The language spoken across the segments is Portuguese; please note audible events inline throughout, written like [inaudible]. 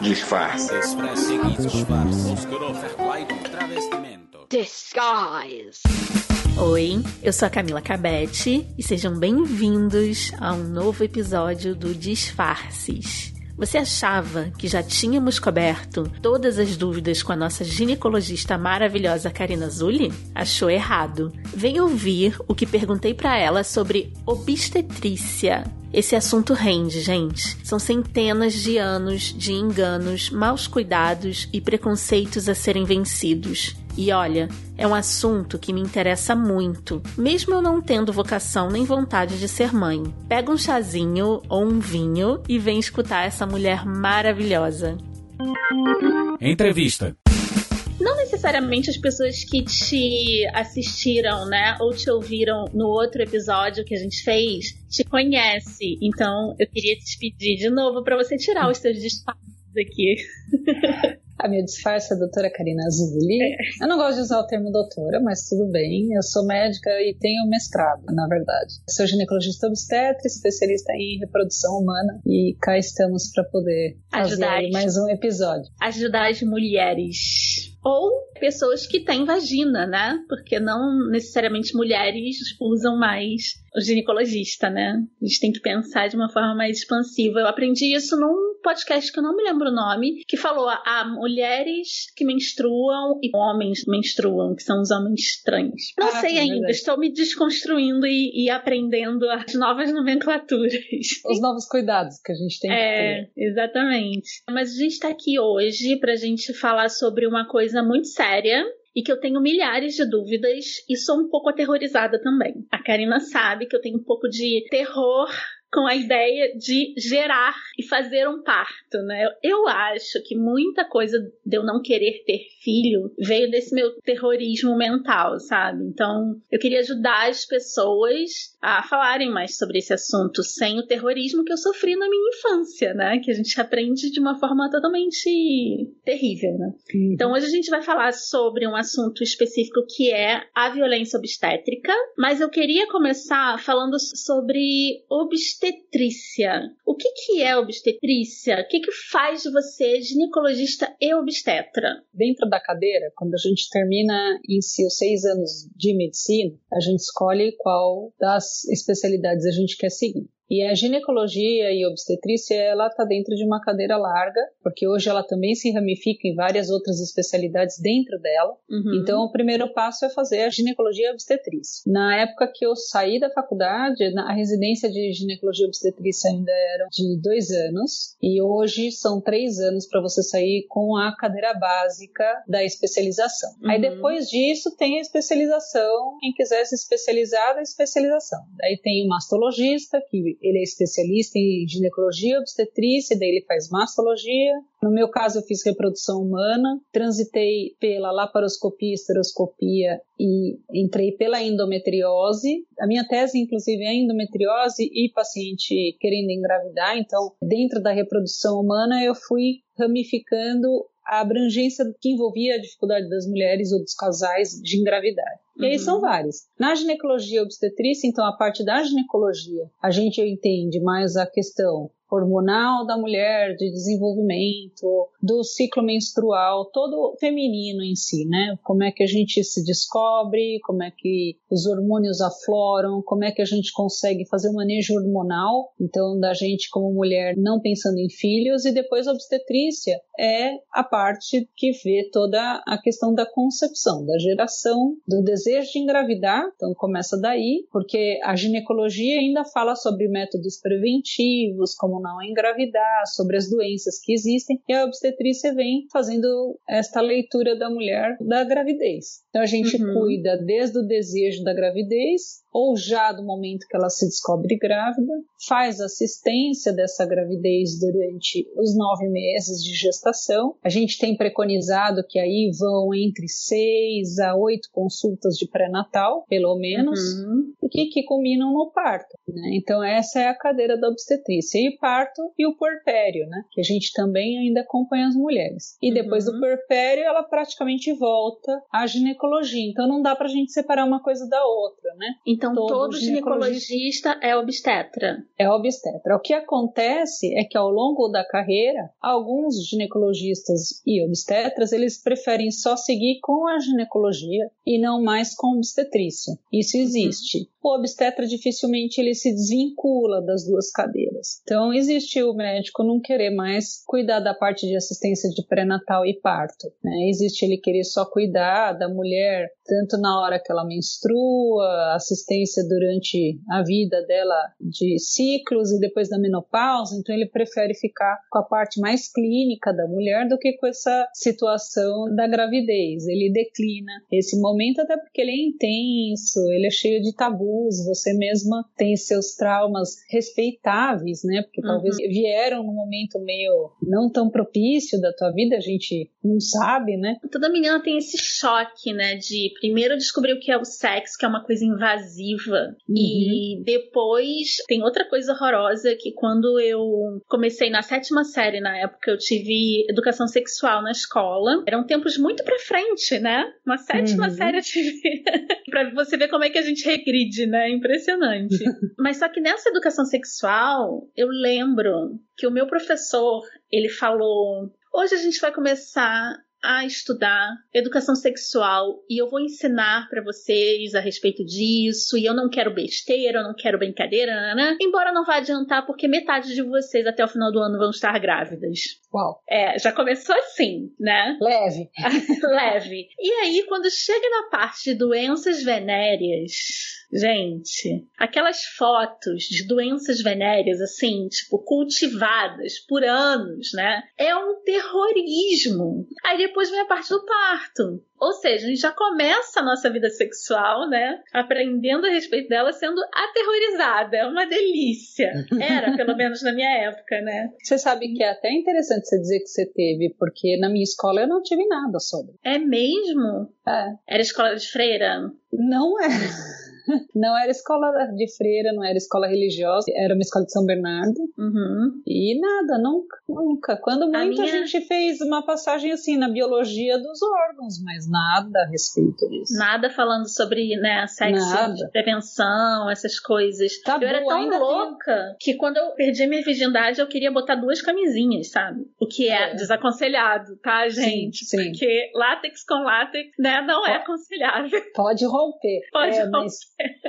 Disfarce. Disguise. Oi, eu sou a Camila Cabete e sejam bem-vindos a um novo episódio do Disfarces. Você achava que já tínhamos coberto todas as dúvidas com a nossa ginecologista maravilhosa Karina Zulli? Achou errado. Vem ouvir o que perguntei para ela sobre obstetrícia. Esse assunto rende, gente. São centenas de anos de enganos, maus cuidados e preconceitos a serem vencidos. E olha, é um assunto que me interessa muito, mesmo eu não tendo vocação nem vontade de ser mãe. Pega um chazinho ou um vinho e vem escutar essa mulher maravilhosa. Entrevista. Não necessariamente as pessoas que te assistiram, né, ou te ouviram no outro episódio que a gente fez, te conhece. Então, eu queria te pedir de novo para você tirar os seus disfarces aqui. [laughs] A minha disfarce é a doutora Karina Zulli. É. Eu não gosto de usar o termo doutora, mas tudo bem. Eu sou médica e tenho mestrado, na verdade. Sou ginecologista obstetra, especialista em reprodução humana e cá estamos para poder ajudar fazer mais um episódio. Ajudar as mulheres ou pessoas que têm vagina, né? Porque não necessariamente mulheres usam mais o ginecologista, né? A gente tem que pensar de uma forma mais expansiva. Eu aprendi isso num podcast que eu não me lembro o nome, que falou a ah, mulheres que menstruam e homens menstruam, que são os homens estranhos. Não ah, sei ainda, estou me desconstruindo e, e, aprendendo as novas nomenclaturas. [laughs] Os novos cuidados que a gente tem é, que ter. Exatamente. Mas a gente está aqui hoje para a gente falar sobre uma coisa coisa muito séria e que eu tenho milhares de dúvidas e sou um pouco aterrorizada também. A Karina sabe que eu tenho um pouco de terror com a ideia de gerar e fazer um parto, né? Eu acho que muita coisa de eu não querer ter filho veio desse meu terrorismo mental, sabe? Então, eu queria ajudar as pessoas a falarem mais sobre esse assunto sem o terrorismo que eu sofri na minha infância, né? Que a gente aprende de uma forma totalmente terrível, né? Então, hoje a gente vai falar sobre um assunto específico que é a violência obstétrica, mas eu queria começar falando sobre obstétrica obstetrícia. O que, que é obstetrícia? O que, que faz de você ginecologista e obstetra? Dentro da cadeira, quando a gente termina em si os seis anos de medicina, a gente escolhe qual das especialidades a gente quer seguir. E a ginecologia e obstetrícia, ela está dentro de uma cadeira larga, porque hoje ela também se ramifica em várias outras especialidades dentro dela. Uhum. Então, o primeiro passo é fazer a ginecologia e obstetrícia. Na época que eu saí da faculdade, a residência de ginecologia e obstetrícia ainda era de dois anos, e hoje são três anos para você sair com a cadeira básica da especialização. Uhum. Aí, depois disso, tem a especialização. Quem quiser se especializar, a especialização. Aí tem o mastologista, que ele é especialista em ginecologia, obstetrícia, daí ele faz mastologia. No meu caso, eu fiz reprodução humana, transitei pela laparoscopia, esteroscopia e entrei pela endometriose. A minha tese, inclusive, é endometriose e paciente querendo engravidar. Então, dentro da reprodução humana, eu fui ramificando a abrangência que envolvia a dificuldade das mulheres ou dos casais de engravidar. E uhum. aí são várias. Na ginecologia obstetrícia, então, a parte da ginecologia, a gente entende mais a questão hormonal da mulher, de desenvolvimento, do ciclo menstrual, todo feminino em si, né? Como é que a gente se descobre, como é que os hormônios afloram, como é que a gente consegue fazer o manejo hormonal, então da gente como mulher não pensando em filhos e depois a obstetrícia é a parte que vê toda a questão da concepção, da geração, do desejo de engravidar, então começa daí, porque a ginecologia ainda fala sobre métodos preventivos, como não engravidar, sobre as doenças que existem, e a obstetrícia vem fazendo esta leitura da mulher da gravidez. Então a gente uhum. cuida desde o desejo da gravidez ou já do momento que ela se descobre grávida, faz assistência dessa gravidez durante os nove meses de gestação. A gente tem preconizado que aí vão entre seis a oito consultas de pré-natal, pelo menos, uhum. e que, que combinam no parto. Né? Então essa é a cadeira da obstetrícia. E parto e o puerpério, né? que a gente também ainda acompanha as mulheres. E depois uhum. do puerpério ela praticamente volta à ginecologia. Então não dá pra gente separar uma coisa da outra, né? Então Então todo, todo ginecologista, ginecologista é obstetra. É obstetra. O que acontece é que ao longo da carreira, alguns ginecologistas e obstetras, eles preferem só seguir com a ginecologia e não mais com obstetrícia. Isso existe. Uhum. O obstetra dificilmente ele se desvincula das duas cadeiras. Então existe o médico não querer mais cuidar da parte de assistência de pré-natal e parto. Né? Existe ele querer só cuidar da mulher tanto na hora que ela menstrua, assistência durante a vida dela de ciclos e depois da menopausa. Então ele prefere ficar com a parte mais clínica da mulher do que com essa situação da gravidez. Ele declina esse momento até porque ele é intenso, ele é cheio de tabus, você mesma tem seus traumas respeitáveis, né? Porque uhum. talvez vieram num momento meio não tão propício da tua vida, a gente não sabe, né? Toda menina tem esse choque, né, de primeiro descobrir o que é o sexo, que é uma coisa invasiva, uhum. e depois tem outra coisa horrorosa que quando eu comecei na sétima série na época, eu tive educação sexual na escola. Eram tempos muito pra frente, né? Uma sétima uhum. série eu tive. [laughs] pra você ver como é que a gente regride, né? Impressionante. [laughs] Mas só que nessa educação sexual, eu lembro que o meu professor, ele falou: Hoje a gente vai começar a estudar educação sexual e eu vou ensinar para vocês a respeito disso. E eu não quero besteira, eu não quero brincadeira, né? Embora não vá adiantar, porque metade de vocês até o final do ano vão estar grávidas. Uau! É, já começou assim, né? Leve. [laughs] Leve. E aí, quando chega na parte de doenças venéreas, gente, aquelas fotos de doenças venéreas, assim, tipo, cultivadas por anos, né? É um terrorismo. Aí depois vem a parte do parto. Ou seja, a gente já começa a nossa vida sexual, né? Aprendendo a respeito dela, sendo aterrorizada. É uma delícia. Era, pelo [laughs] menos na minha época, né? Você sabe que é até interessante você dizer que você teve, porque na minha escola eu não tive nada sobre. É mesmo? É. Era escola de freira? Não é. [laughs] [laughs] Não era escola de freira, não era escola religiosa, era uma escola de São Bernardo. Uhum. E nada, nunca, nunca. Quando muito a, minha... a, gente fez uma passagem assim na biologia dos órgãos, mas nada a respeito disso. Nada falando sobre né, sexo, nada. prevenção, essas coisas. Tá eu era tão louca que quando eu perdi minha virgindade, eu queria botar duas camisinhas, sabe? O que é, é. desaconselhado, tá, gente? Sim, sim. Porque látex com látex, né, não é aconselhável. Pode romper. Pode é, romper. Mas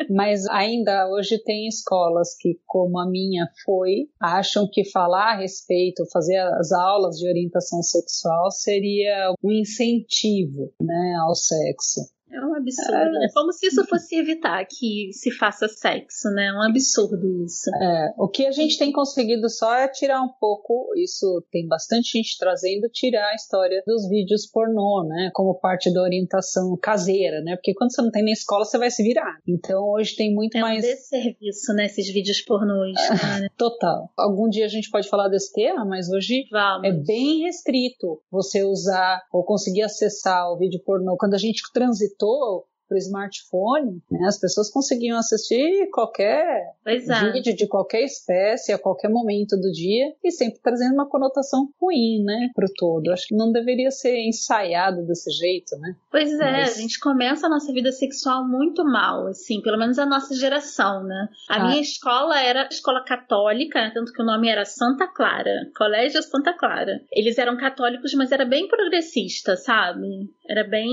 mas ainda hoje tem escolas que, como a minha foi, acham que falar a respeito, fazer as aulas de orientação sexual seria um incentivo né, ao sexo. É um absurdo. É. é como se isso fosse evitar que se faça sexo, né? É um absurdo isso. É, o que a gente tem conseguido só é tirar um pouco, isso tem bastante gente trazendo, tirar a história dos vídeos pornô, né? Como parte da orientação caseira, né? Porque quando você não tem na escola, você vai se virar. Então hoje tem muito é mais. É um desserviço, né? Esses vídeos pornôs. [laughs] Né? Total. Algum dia a gente pode falar desse tema, mas hoje Vamos. é bem restrito você usar ou conseguir acessar o vídeo pornô. Quando a gente transitou voltou para o smartphone, né, as pessoas conseguiam assistir qualquer é. vídeo de qualquer espécie a qualquer momento do dia e sempre trazendo uma conotação ruim, né, para o todo. Acho que não deveria ser ensaiado desse jeito, né? Pois é, Mas... a gente começa a nossa vida sexual muito mal, assim, pelo menos a nossa geração, né? A ah. minha escola era escola católica, né, tanto que o nome era Santa Clara, Colégio Santa Clara. Eles eram católicos, mas era bem progressista, sabe? Era bem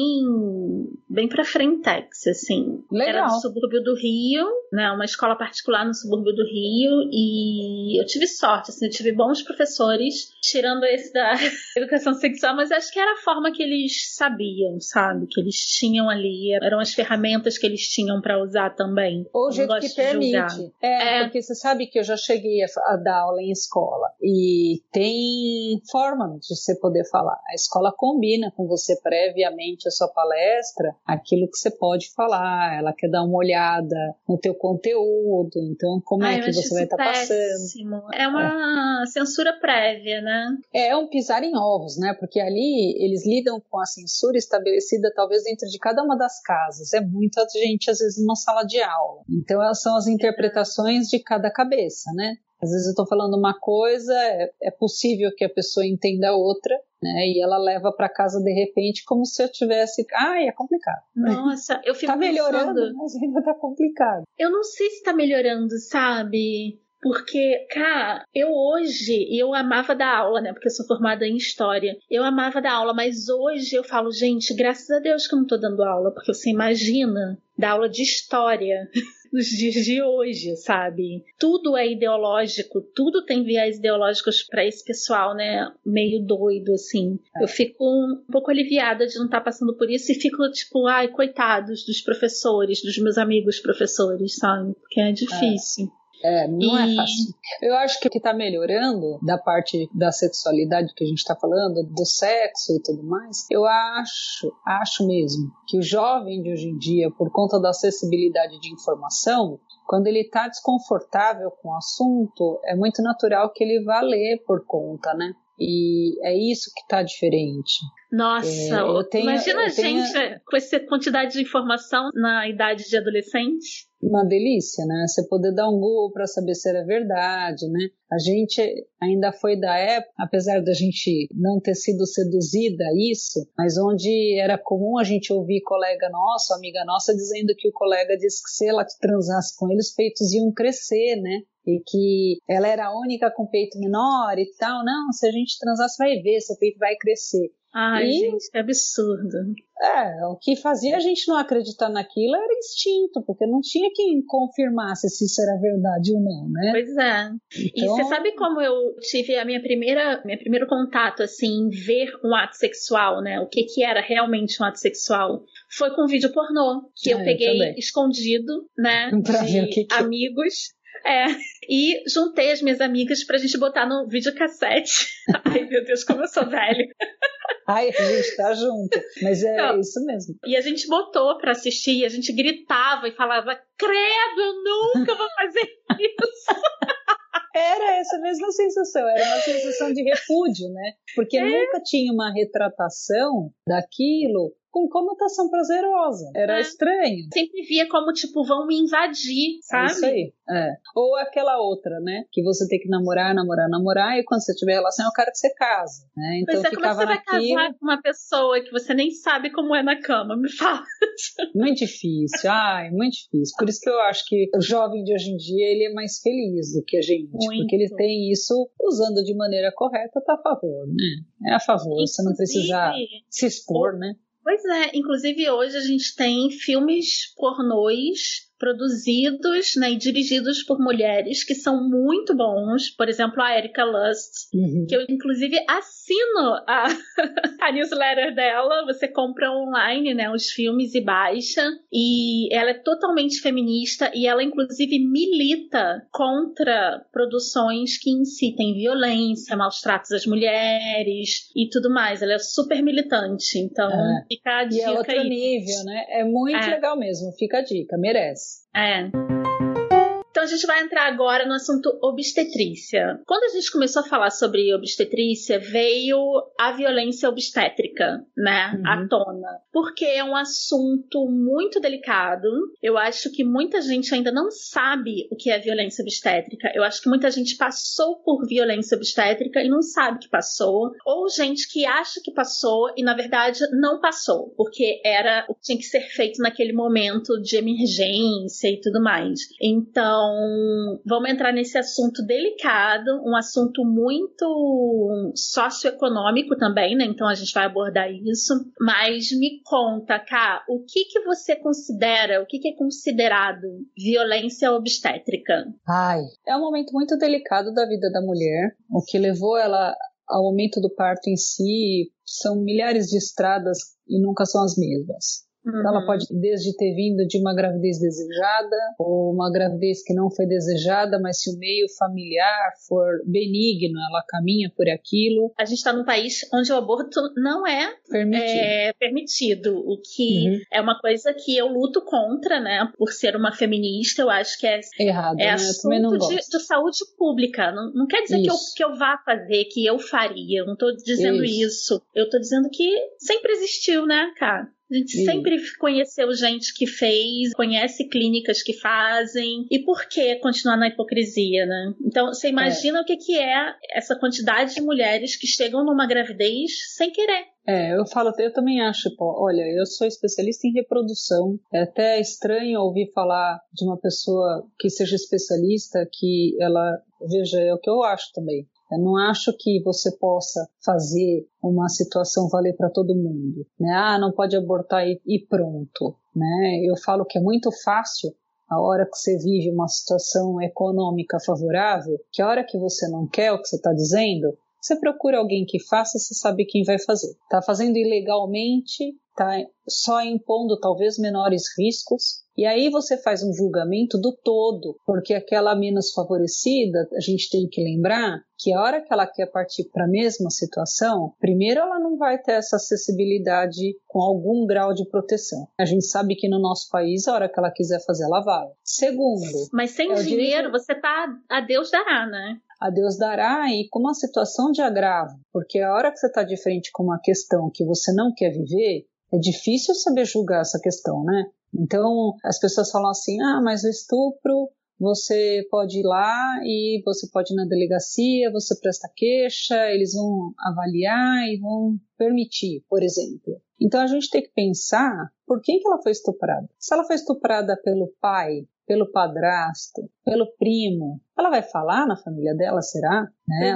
bem para frentex, assim. Legal. Era do subúrbio do Rio, né? Uma escola particular no subúrbio do Rio e eu tive sorte, assim, eu tive bons professores, tirando esse da [laughs] educação sexual, mas acho que era a forma que eles sabiam, sabe? Que eles tinham ali, eram as ferramentas que eles tinham para usar também. Ou o jeito que permite. É, é, porque você sabe que eu já cheguei a, a dar aula em escola e tem forma de você poder falar. A escola combina com você previamente a sua palestra aquilo que você pode falar, ela quer dar uma olhada no teu conteúdo, então como Ai, é que você vai estar tá passando. É uma é. censura prévia, né? É um pisar em ovos, né? Porque ali eles lidam com a censura estabelecida talvez dentro de cada uma das casas. É muita gente às vezes numa sala de aula. Então elas são as interpretações de cada cabeça, né? Às vezes eu estou falando uma coisa, é, é possível que a pessoa entenda outra, né? E ela leva para casa de repente como se eu tivesse, ai, é complicado. Nossa, eu fico tá melhorando, pensando... mas ainda tá complicado. Eu não sei se tá melhorando, sabe? Porque, cara, eu hoje, eu amava dar aula, né? Porque eu sou formada em história. Eu amava dar aula, mas hoje eu falo, gente, graças a Deus que eu não tô dando aula, porque você imagina dar aula de história [laughs] nos dias de hoje, sabe? Tudo é ideológico, tudo tem viés ideológicos para esse pessoal, né? Meio doido, assim. É. Eu fico um pouco aliviada de não estar tá passando por isso e fico tipo, ai, coitados dos professores, dos meus amigos professores, sabe? Porque é difícil. É. É, não é e... é fácil. Eu acho que o que está melhorando da parte da sexualidade que a gente está falando, do sexo e tudo mais, eu acho, acho mesmo que o jovem de hoje em dia, por conta da acessibilidade de informação, quando ele está desconfortável com o assunto, é muito natural que ele vá ler por conta, né? E é isso que está diferente. Nossa, é, tenho, imagina a gente tenho... com essa quantidade de informação na idade de adolescente uma delícia, né? Você poder dar um Google para saber se era verdade, né? A gente ainda foi da época, apesar da gente não ter sido seduzida a isso, mas onde era comum a gente ouvir colega nosso, amiga nossa, dizendo que o colega disse que se ela transasse com ele, os peitos iam crescer, né? e que ela era a única com peito menor e tal. Não, se a gente transasse, vai ver, seu peito vai crescer. Ai, e, gente, que absurdo. É, o que fazia a gente não acreditar naquilo era instinto, porque não tinha quem confirmasse se isso era verdade ou não, né? Pois é. Então... E você sabe como eu tive a minha primeira, meu primeiro contato, assim, em ver um ato sexual, né? O que que era realmente um ato sexual? Foi com um vídeo pornô, que é, eu peguei eu escondido, né? [laughs] Pra de ver o que que... amigos. É, e juntei as minhas amigas pra gente botar no videocassete. [laughs] Ai, meu Deus, como eu sou velho. Ai, a gente tá junto. Mas é então, isso mesmo. E a gente botou pra assistir, e a gente gritava e falava: Credo, eu nunca vou fazer isso. [laughs] Era essa mesma sensação, era uma sensação de repúdio, né? Porque é. nunca tinha uma retratação daquilo com conotação prazerosa. Era é. estranho. Sempre via como, tipo, vão me invadir, sabe? Isso aí. É. Ou aquela outra, né? Que você tem que namorar, namorar, namorar, e quando você tiver relação, é o cara que você casa. Né? Então pois é, como você naquilo... vai casar com uma pessoa que você nem sabe como é na cama? Me fala. [laughs] Muito difícil, ai, muito difícil. Por isso que eu acho que o jovem de hoje em dia ele é mais feliz do que a gente. Muito. Porque ele tem isso usando de maneira correta, tá a favor, né? É a favor, Inclusive, você não precisa se expor, né? Pois é, inclusive hoje a gente tem filmes pornôs produzidos né, e dirigidos por mulheres que são muito bons. Por exemplo, a Erika Lust, uhum. que eu inclusive assino a, [laughs] a newsletter dela. Você compra online né, os filmes e baixa. E ela é totalmente feminista e ela inclusive milita contra produções que incitem violência, maus tratos às mulheres e tudo mais. Ela é super militante. Então, é. fica a dica. E é outro aí. nível, né? É muito é. legal mesmo. Fica a dica, merece. É. Então a gente vai entrar agora no assunto obstetrícia. Quando a gente começou a falar sobre obstetrícia, veio a violência obstétrica, né, uhum. à tona, porque é um assunto muito delicado. Eu acho que muita gente ainda não sabe o que é violência obstétrica. Eu acho que muita gente passou por violência obstétrica e não sabe que passou, ou gente que acha que passou e na verdade não passou, porque era o que tinha que ser feito naquele momento de emergência e tudo mais. Então então, vamos entrar nesse assunto delicado, um assunto muito socioeconômico também, né? Então a gente vai abordar isso. Mas me conta, Cá, o que que você considera, o que que é considerado violência obstétrica? Ai, é um momento muito delicado da vida da mulher, o que levou ela ao momento do parto em si são milhares de estradas e nunca são as mesmas. Uhum. Então, ela pode desde ter vindo de uma gravidez desejada ou uma gravidez que não foi desejada, mas se o meio familiar for benigno, ela caminha por aquilo. A gente está num país onde o aborto não é permitido, é, permitido o que uhum. é uma coisa que eu luto contra, né? Por ser uma feminista, eu acho que é errado, é né? assunto de, de, saúde pública. Não, não quer dizer que eu, que eu vá fazer, que eu faria. Eu não estou dizendo isso. isso. Eu estou dizendo que sempre existiu, né, cara? A gente Sim. sempre conheceu gente que fez, conhece clínicas que fazem. E por que continuar na hipocrisia, né? Então, você imagina é. o que, que é essa quantidade de mulheres que chegam numa gravidez sem querer. É, eu falo, eu também acho, pô, olha, eu sou especialista em reprodução. É até estranho ouvir falar de uma pessoa que seja especialista, que ela, veja, é o que eu acho também. Eu não acho que você possa fazer uma situação valer para todo mundo, né? Ah, não pode abortar e, e pronto, né? Eu falo que é muito fácil a hora que você vive uma situação econômica favorável, que a hora que você não quer o que você está dizendo, você procura alguém que faça, você sabe quem vai fazer. Está fazendo ilegalmente, está só impondo talvez menores riscos, e aí você faz um julgamento do todo, porque aquela menos favorecida, a gente tem que lembrar que a hora que ela quer partir para a mesma situação, primeiro ela não vai ter essa acessibilidade com algum grau de proteção. A gente sabe que no nosso país, a hora que ela quiser fazer, ela vai. Segundo. Mas sem é dinheiro, direito... você tá a Deus dará, né? a Deus dará e com uma situação de agravo, porque a hora que você está de frente com uma questão que você não quer viver, é difícil saber julgar essa questão, né? Então as pessoas falam assim: ah, mas o estupro você pode ir lá e você pode ir na delegacia, você presta queixa, eles vão avaliar e vão permitir, por exemplo. Então a gente tem que pensar por quem que ela foi estuprada. Se ela foi estuprada pelo pai, pelo padrasto, pelo primo. Ela vai falar na família dela, será? Né?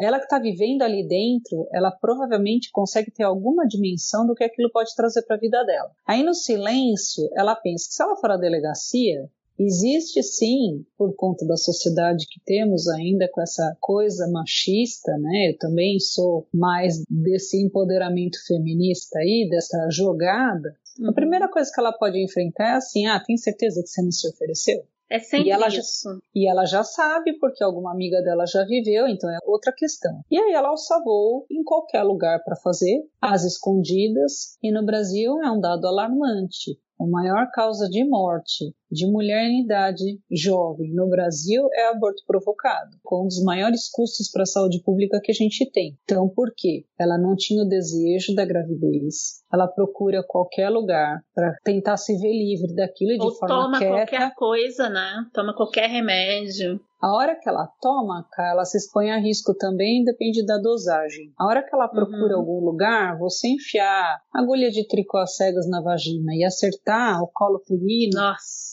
Ela que está vivendo ali dentro, ela provavelmente consegue ter alguma dimensão do que aquilo pode trazer para a vida dela. Aí no silêncio, ela pensa que se ela for à delegacia, Existe sim, por conta da sociedade que temos ainda com essa coisa machista, né? Eu também sou mais desse empoderamento feminista aí, dessa jogada. Uhum. A primeira coisa que ela pode enfrentar é assim: ah, tem certeza que você não se ofereceu? É sempre e ela isso. Já, e ela já sabe, porque alguma amiga dela já viveu, então é outra questão. E aí ela alça voo em qualquer lugar para fazer, às escondidas, e no Brasil é um dado alarmante. A maior causa de morte de mulher em idade jovem no Brasil é aborto provocado, com um dos maiores custos para a saúde pública que a gente tem. Então, por quê? Ela não tinha o desejo da gravidez, ela procura qualquer lugar para tentar se ver livre daquilo de Ou forma toma quieta. qualquer coisa, né? Toma qualquer remédio. A hora que ela toma, ela se expõe a risco também, depende da dosagem. A hora que ela procura uhum. algum lugar, você enfiar agulha de tricô às cegas na vagina e acertar o colo uterino.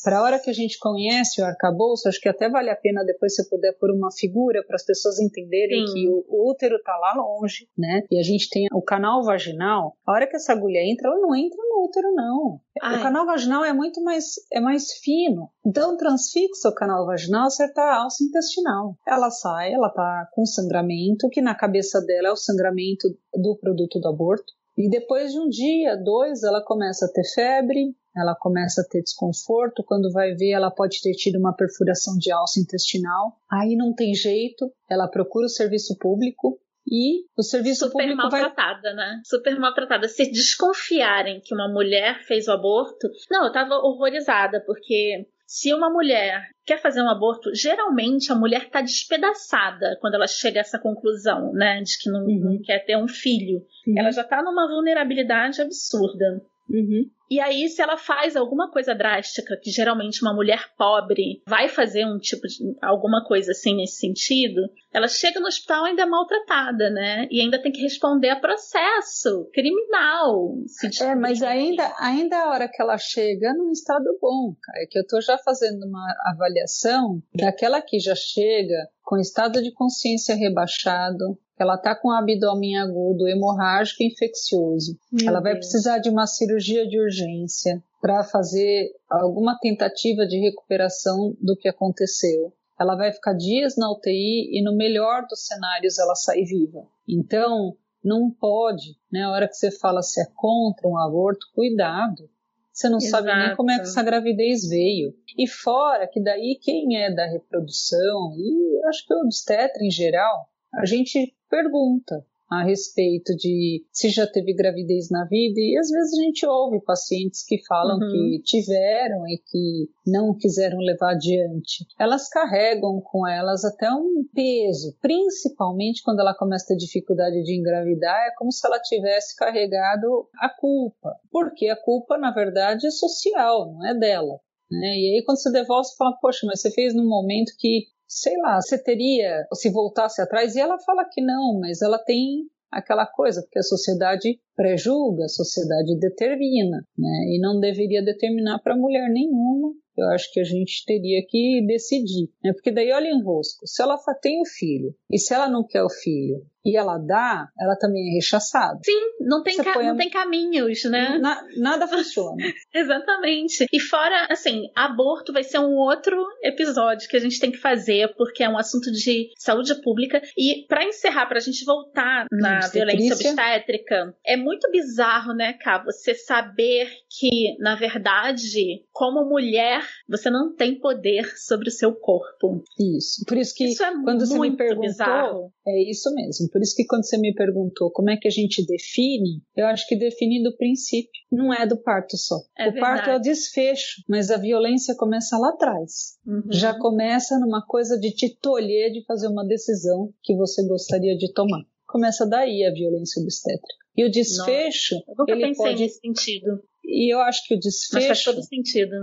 Para a hora que a gente conhece o arcabouço, acho que até vale a pena depois você puder pôr uma figura para as pessoas entenderem Sim. que o, útero está lá longe, né? E a gente tem o canal vaginal. A hora que essa agulha entra, ela não entra no útero, não. Ai. O canal vaginal é muito mais, é mais fino. Então, transfixa o canal vaginal, acertar a alça intestinal. Ela sai, ela tá com sangramento, que na cabeça dela é o sangramento do produto do aborto. E depois de um dia, dois, ela começa a ter febre, ela começa a ter desconforto. Quando vai ver, ela pode ter tido uma perfuração de alça intestinal. Aí não tem jeito, ela procura o serviço público. E o serviço Super público maltratada, vai... né? Super maltratada. Se desconfiarem que uma mulher fez o aborto, não, eu tava horrorizada porque se uma mulher quer fazer um aborto, geralmente a mulher está despedaçada quando ela chega a essa conclusão, né, de que não, uhum. não quer ter um filho. Uhum. Ela já está numa vulnerabilidade absurda. Uhum. E aí, se ela faz alguma coisa drástica, que geralmente uma mulher pobre vai fazer um tipo de alguma coisa assim nesse sentido, ela chega no hospital ainda maltratada, né? E ainda tem que responder a processo criminal. é, mas ainda, ainda a hora que ela chega num estado bom, cara, é que eu tô já fazendo uma avaliação daquela que já chega com estado de consciência rebaixado, ela está com abdômen agudo, hemorrágico e infeccioso. Meu ela vai Deus. precisar de uma cirurgia de urgência para fazer alguma tentativa de recuperação do que aconteceu. Ela vai ficar dias na UTI e, no melhor dos cenários, ela sai viva. Então, não pode, né? A hora que você fala se é contra um aborto, cuidado. Você não Exato. sabe nem como é que essa gravidez veio. E fora que daí quem é da reprodução, e acho que o obstetra em geral, a gente pergunta. a respeito de se já teve gravidez na vida, e às vezes a gente ouve pacientes que falam uhum. que tiveram e que não quiseram levar adiante. Elas carregam com elas até um peso, principalmente quando ela começa a ter dificuldade de engravidar, é como se ela tivesse carregado a culpa, porque a culpa, na verdade, é social, não é dela. Né? E aí, quando você devolve, você fala, poxa, mas você fez num momento que sei lá, você teria, se voltasse atrás, e ela fala que não, mas ela tem aquela coisa, porque a sociedade prejulga, a sociedade determina, né? E não deveria determinar para mulher nenhuma. Eu acho que a gente teria que decidir, né? Porque daí olha em rosco, se ela tem o filho e se ela não quer o filho e ela dá, ela também é rechaçada. Sim, não tem, ca não tem caminhos, né? Na nada [laughs] funciona. Exatamente. E fora, assim, aborto vai ser um outro episódio que a gente tem que fazer, porque é um assunto de saúde pública. E para encerrar, para a gente voltar na violência obstétrica, é muito bizarro, né, Cá, você saber que, na verdade, como mulher, você não tem poder sobre o seu corpo. Isso. Por isso que isso é quando você me perguntou, bizarro. é isso mesmo. Por isso que quando você me perguntou como é que a gente define, eu acho que define do princípio, não é do parto só. É o verdade. parto é o desfecho, mas a violência começa lá atrás. Uhum. Já começa numa coisa de te tolher de fazer uma decisão que você gostaria de tomar. Começa daí a violência obstétrica. E o desfecho. Nossa, eu nunca ele pensei pode... nesse sentido. E eu acho que o desfecho. Mas faz todo sentido.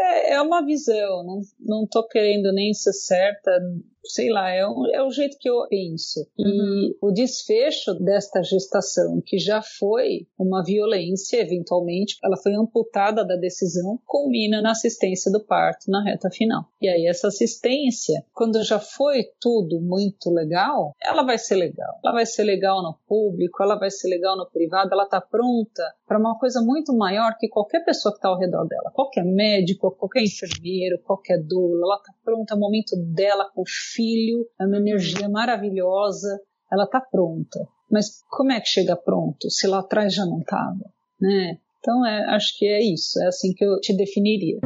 É, é uma visão, não, não tô querendo nem ser certa, sei lá, é, um, é o jeito que eu penso. Uhum. E o desfecho desta gestação, que já foi uma violência, eventualmente, ela foi amputada da decisão, culmina na assistência do parto na reta final. E aí, essa assistência, quando já foi tudo muito legal, ela vai ser legal. Ela vai ser legal no público, ela vai ser legal no privado, ela está pronta para uma coisa muito maior que qualquer pessoa que está ao redor dela. Qualquer médico, qualquer enfermeiro, qualquer doula, ela está pronta, é o momento dela com o filho, é uma energia maravilhosa, ela está pronta. Mas como é que chega pronto se lá atrás já não estava? Né? Então é, acho que é isso, é assim que eu te definiria.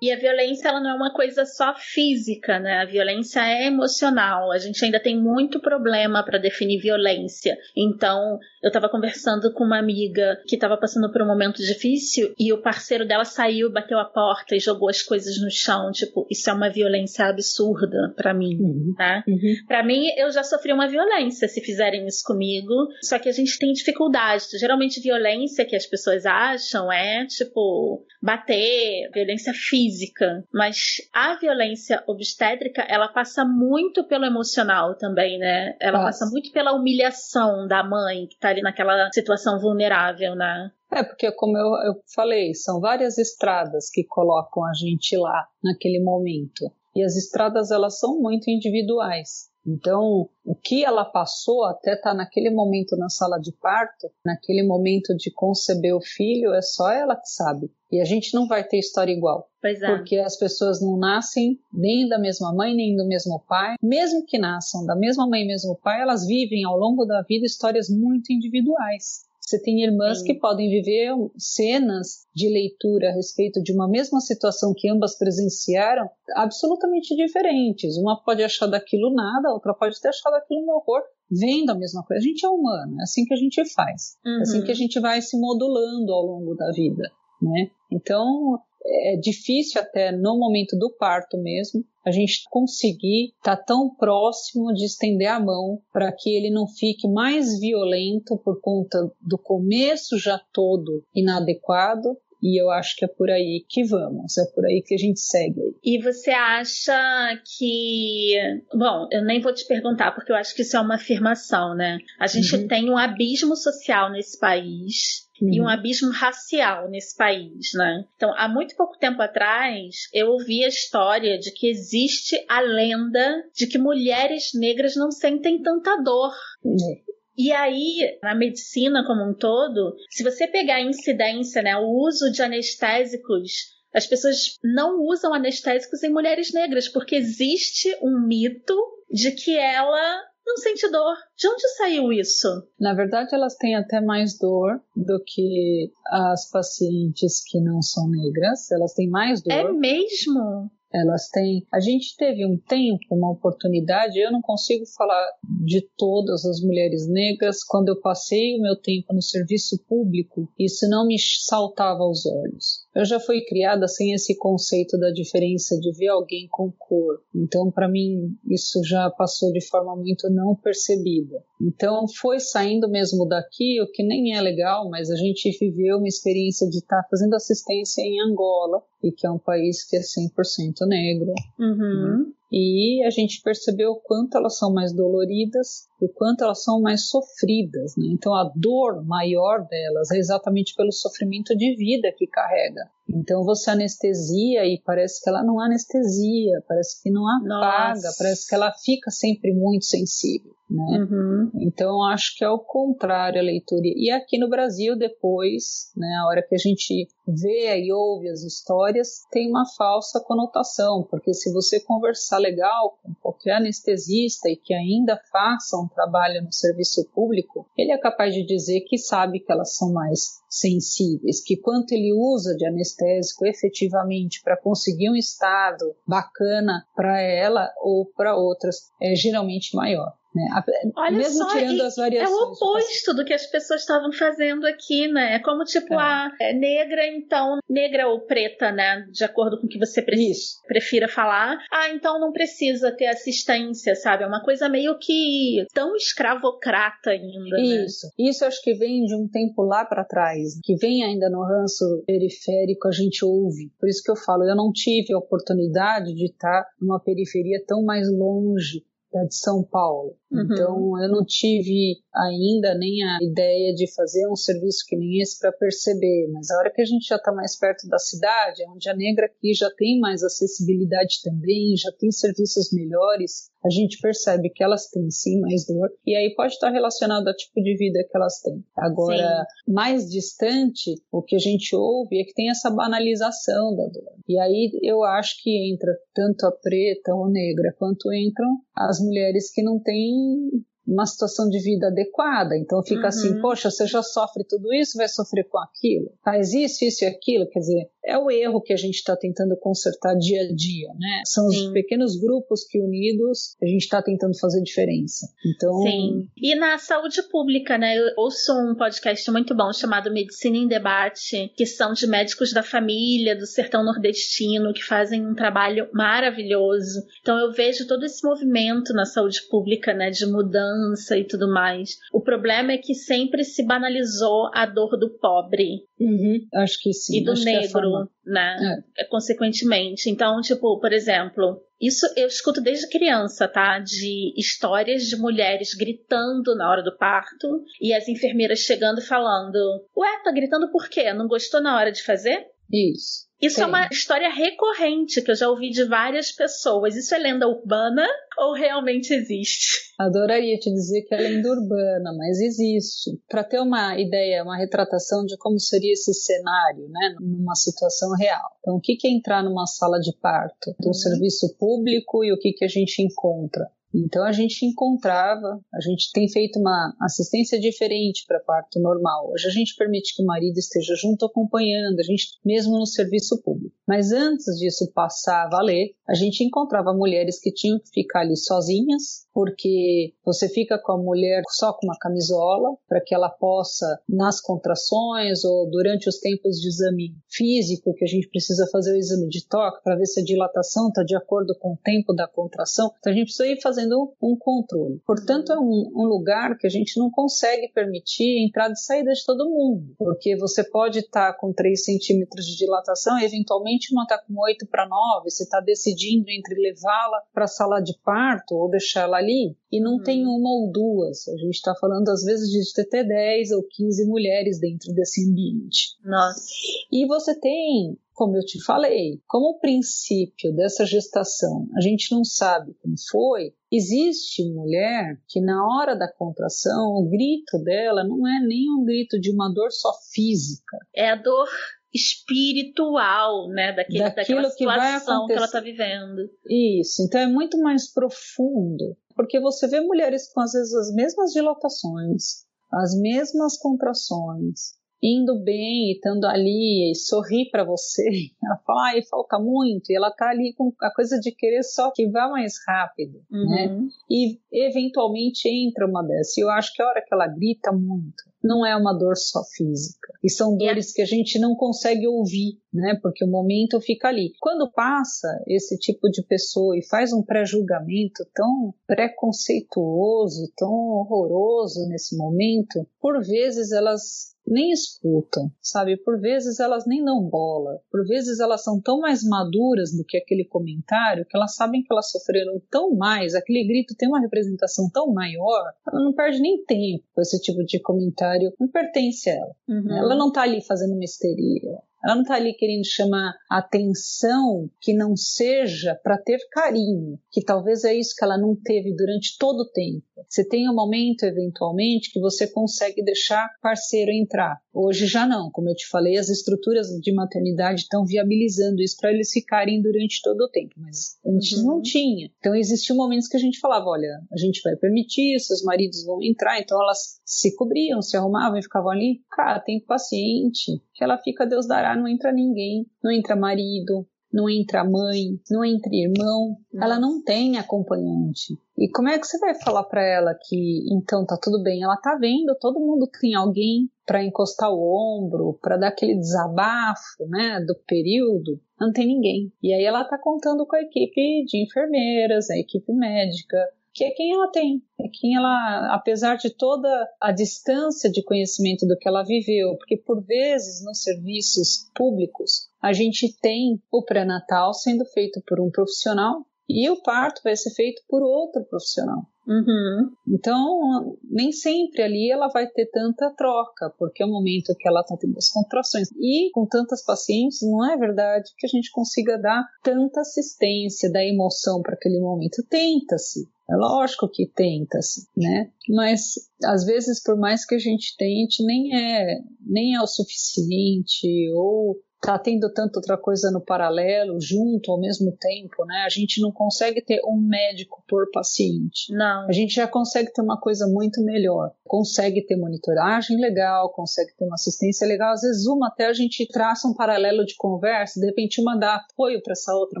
E a violência ela não é uma coisa só física, né? A violência é emocional. A gente ainda tem muito problema para definir violência. Então, eu estava conversando com uma amiga que estava passando por um momento difícil e o parceiro dela saiu, bateu a porta e jogou as coisas no chão. Tipo, isso é uma violência absurda para mim, uhum. tá? Uhum. Para mim, eu já sofri uma violência se fizerem isso comigo. Só que a gente tem dificuldade. Geralmente, violência que as pessoas acham é tipo bater, violência física física, mas a violência obstétrica, ela passa muito pelo emocional também, né? Ela Nossa. passa muito pela humilhação da mãe que tá ali naquela situação vulnerável, né? É, porque como eu, eu falei, são várias estradas que colocam a gente lá naquele momento. E as estradas, elas são muito individuais. Então, o que ela passou até estar tá naquele momento na sala de parto, naquele momento de conceber o filho, é só ela que sabe. E a gente não vai ter história igual. Pois é. Porque as pessoas não nascem nem da mesma mãe, nem do mesmo pai. Mesmo que nasçam da mesma mãe e mesmo pai, elas vivem ao longo da vida histórias muito individuais. Você tem irmãs Sim. que podem viver cenas de leitura a respeito de uma mesma situação que ambas presenciaram absolutamente diferentes. Uma pode achar daquilo nada, a outra pode ter achado aquilo um horror, vendo a mesma coisa. A gente é humano, é assim que a gente faz. Uhum. É assim uhum. que a gente vai se modulando ao longo da vida. Né? Então, é difícil até no momento do parto mesmo a gente conseguir estar tá tão próximo de estender a mão para que ele não fique mais violento por conta do começo já todo inadequado e eu acho que é por aí que vamos, é por aí que a gente segue. E você acha que. Bom, eu nem vou te perguntar, porque eu acho que isso é uma afirmação, né? A gente uhum. tem um abismo social nesse país e um uhum. abismo racial nesse país, né? Então, há muito pouco tempo atrás, eu ouvi a história de que existe a lenda de que mulheres negras não sentem tanta dor. Uhum. E aí, na medicina como um todo, se você pegar a incidência, né, o uso de anestésicos as pessoas não usam anestésicos em mulheres negras, porque existe um mito de que ela não sente dor. De onde saiu isso? Na verdade, elas têm até mais dor do que as pacientes que não são negras. Elas têm mais dor. É mesmo? elas têm. A gente teve um tempo, uma oportunidade, eu não consigo falar de todas as mulheres negras, quando eu passei o meu tempo no serviço público, isso não me saltava aos olhos. Eu já fui criada sem esse conceito da diferença de ver alguém com cor. Então, para mim, isso já passou de forma muito não percebida. Então, foi saindo mesmo daqui, o que nem é legal, mas a gente viveu uma experiência de estar tá fazendo assistência em Angola, e que é um país que é 100% negro. Uhum. Né? E a gente percebeu o quanto elas são mais doloridas e o quanto elas são mais sofridas. Né? Então, a dor maior delas é exatamente pelo sofrimento de vida que carrega. Então, você anestesia e parece que ela não anestesia, parece que não apaga, Nossa. parece que ela fica sempre muito sensível. Né? Uhum. Então acho que é o contrário a leitura. E aqui no Brasil depois, né, a hora que a gente vê e ouve as histórias, tem uma falsa conotação, porque se você conversar legal com qualquer anestesista e que ainda faça um trabalho no serviço público, ele é capaz de dizer que sabe que elas são mais sensíveis, que quanto ele usa de anestésico efetivamente para conseguir um estado bacana para ela ou para outras é geralmente maior. Né? Olha Mesmo só, tirando as variações. É o oposto do que as pessoas estavam fazendo aqui, né? É como tipo é. a é, negra, então, negra ou preta, né? De acordo com o que você pre prefira falar. Ah, então não precisa ter assistência, sabe? É uma coisa meio que tão escravocrata ainda. Isso. Né? Isso acho que vem de um tempo lá para trás, que vem ainda no ranço periférico, a gente ouve. Por isso que eu falo, eu não tive a oportunidade de estar numa periferia tão mais longe da de São Paulo. Uhum. Então eu não tive ainda nem a ideia de fazer um serviço que nem esse para perceber, mas a hora que a gente já está mais perto da cidade, onde a negra aqui já tem mais acessibilidade também, já tem serviços melhores, a gente percebe que elas têm sim mais dor e aí pode estar relacionado ao tipo de vida que elas têm. Agora, sim. mais distante, o que a gente ouve é que tem essa banalização da dor. E aí eu acho que entra tanto a preta ou negra quanto entram as mulheres que não têm uma situação de vida adequada. Então fica assim, uhum. assim, poxa, você já sofre tudo isso, vai sofrer com aquilo. Faz isso, isso e aquilo. Quer dizer, é o erro que a gente está tentando consertar dia a dia, né? São Sim. os pequenos grupos que unidos a gente está tentando fazer diferença. Então. Sim. E na saúde pública, né? Eu ouço um podcast muito bom chamado Medicina em Debate, que são de médicos da família, do sertão nordestino, que fazem um trabalho maravilhoso. Então eu vejo todo esse movimento na saúde pública, né? De mudança e tudo mais. O problema é que sempre se banalizou a dor do pobre. Uhum. Acho que sim. E do Acho negro né? É. Consequentemente. Então, tipo, por exemplo, isso eu escuto desde criança, tá? De histórias de mulheres gritando na hora do parto e as enfermeiras chegando e falando: Ué, tá gritando por quê? Não gostou na hora de fazer? Isso. Isso Sim. é uma história recorrente que eu já ouvi de várias pessoas. Isso é lenda urbana ou realmente existe? Adoraria te dizer que é lenda urbana, mas existe. Para ter uma ideia, uma retratação de como seria esse cenário, né, numa situação real. Então, o que é entrar numa sala de parto do uhum. serviço público e o que, que a gente encontra? Então a gente encontrava, a gente tem feito uma assistência diferente para parto normal. Hoje a gente permite que o marido esteja junto acompanhando, a gente mesmo no serviço público. Mas antes disso passar a valer, a gente encontrava mulheres que tinham que ficar ali sozinhas, porque você fica com a mulher só com uma camisola para que ela possa nas contrações ou durante os tempos de exame físico que a gente precisa fazer o exame de toque para ver se a dilatação está de acordo com o tempo da contração. Então a gente precisa ir fazer fazendo um controle. Portanto, é um, um, lugar que a gente não consegue permitir entrada e saída de todo mundo, porque você pode estar tá com 3 centímetros de dilatação e eventualmente uma está com 8 para 9, você está decidindo entre levá-la para a sala de parto ou deixá-la ali, e não uhum. tem uma ou duas. A gente está falando às vezes de até 10 ou 15 mulheres dentro desse ambiente. Nossa. E você tem como eu te falei, como o princípio dessa gestação a gente não sabe como foi, existe mulher que na hora da contração o grito dela não é nem um grito de uma dor só física. É a dor espiritual, né, daquele, daquela situação que, que ela está vivendo. Isso, então é muito mais profundo, porque você vê mulheres com às vezes as mesmas dilatações, as mesmas contrações, indo bem e estando ali e sorri para você. [laughs] Ela fala, ai, falta muito. E ela tá ali com a coisa de querer só que vá mais rápido, uhum. né? E eventualmente entra uma dessas. E eu acho que a hora que ela grita muito, não é uma dor só física. E são dores que a gente não consegue ouvir, né? Porque o momento fica ali. Quando passa esse tipo de pessoa e faz um pré-julgamento tão preconceituoso, tão horroroso nesse momento, por vezes elas nem escutam, sabe? Por vezes elas nem dão bola, por vezes elas são tão mais maduras do que aquele comentário que elas sabem que elas sofreram tão mais, aquele grito tem uma representação tão maior, ela não perde nem tempo com esse tipo de comentário, não pertence a ela. Uhum. Ela não tá ali fazendo misteria, ela não está ali querendo chamar atenção que não seja para ter carinho, que talvez é isso que ela não teve durante todo o tempo. Você tem um momento, eventualmente, que você consegue deixar parceiro entrar. Hoje já não. Como eu te falei, as estruturas de maternidade estão viabilizando isso para eles ficarem durante todo o tempo, mas antes uhum. não tinha. Então existiam momentos que a gente falava, olha, a gente vai permitir, seus maridos vão entrar, então elas se cobriam, se arrumavam e ficavam ali. Cara, tem paciente, que ela fica, Deus dará, não entra ninguém, não entra marido, não entra mãe, não entra irmão, ela não tem acompanhante. E como é que você vai falar para ela que então tá tudo bem? Ela tá vendo, todo mundo tem alguém para encostar o ombro, para dar aquele desabafo, né, do período. Não tem ninguém. E aí ela tá contando com a equipe de enfermeiras, a equipe médica, que é quem ela tem, é quem ela, apesar de toda a distância de conhecimento do que ela viveu, porque por vezes nos serviços públicos a gente tem o pré-natal sendo feito por um profissional e o parto vai ser feito por outro profissional. Uhum. Então, nem sempre ali ela vai ter tanta troca, porque é o momento que ela está tendo as contrações. E com tantas pacientes, não é verdade que a gente consiga dar tanta assistência, da emoção para aquele momento. Tenta-se, é lógico que tenta-se, né? Mas às vezes, por mais que a gente tente, nem é, nem é o suficiente ou tá tendo tanta outra coisa no paralelo, junto ao mesmo tempo, né? A gente não consegue ter um médico por paciente. Não. A gente já consegue ter uma coisa muito melhor. Consegue ter monitoragem legal, consegue ter uma assistência legal. Às vezes uma até a gente traça um paralelo de conversa, de repente uma dá apoio para essa outra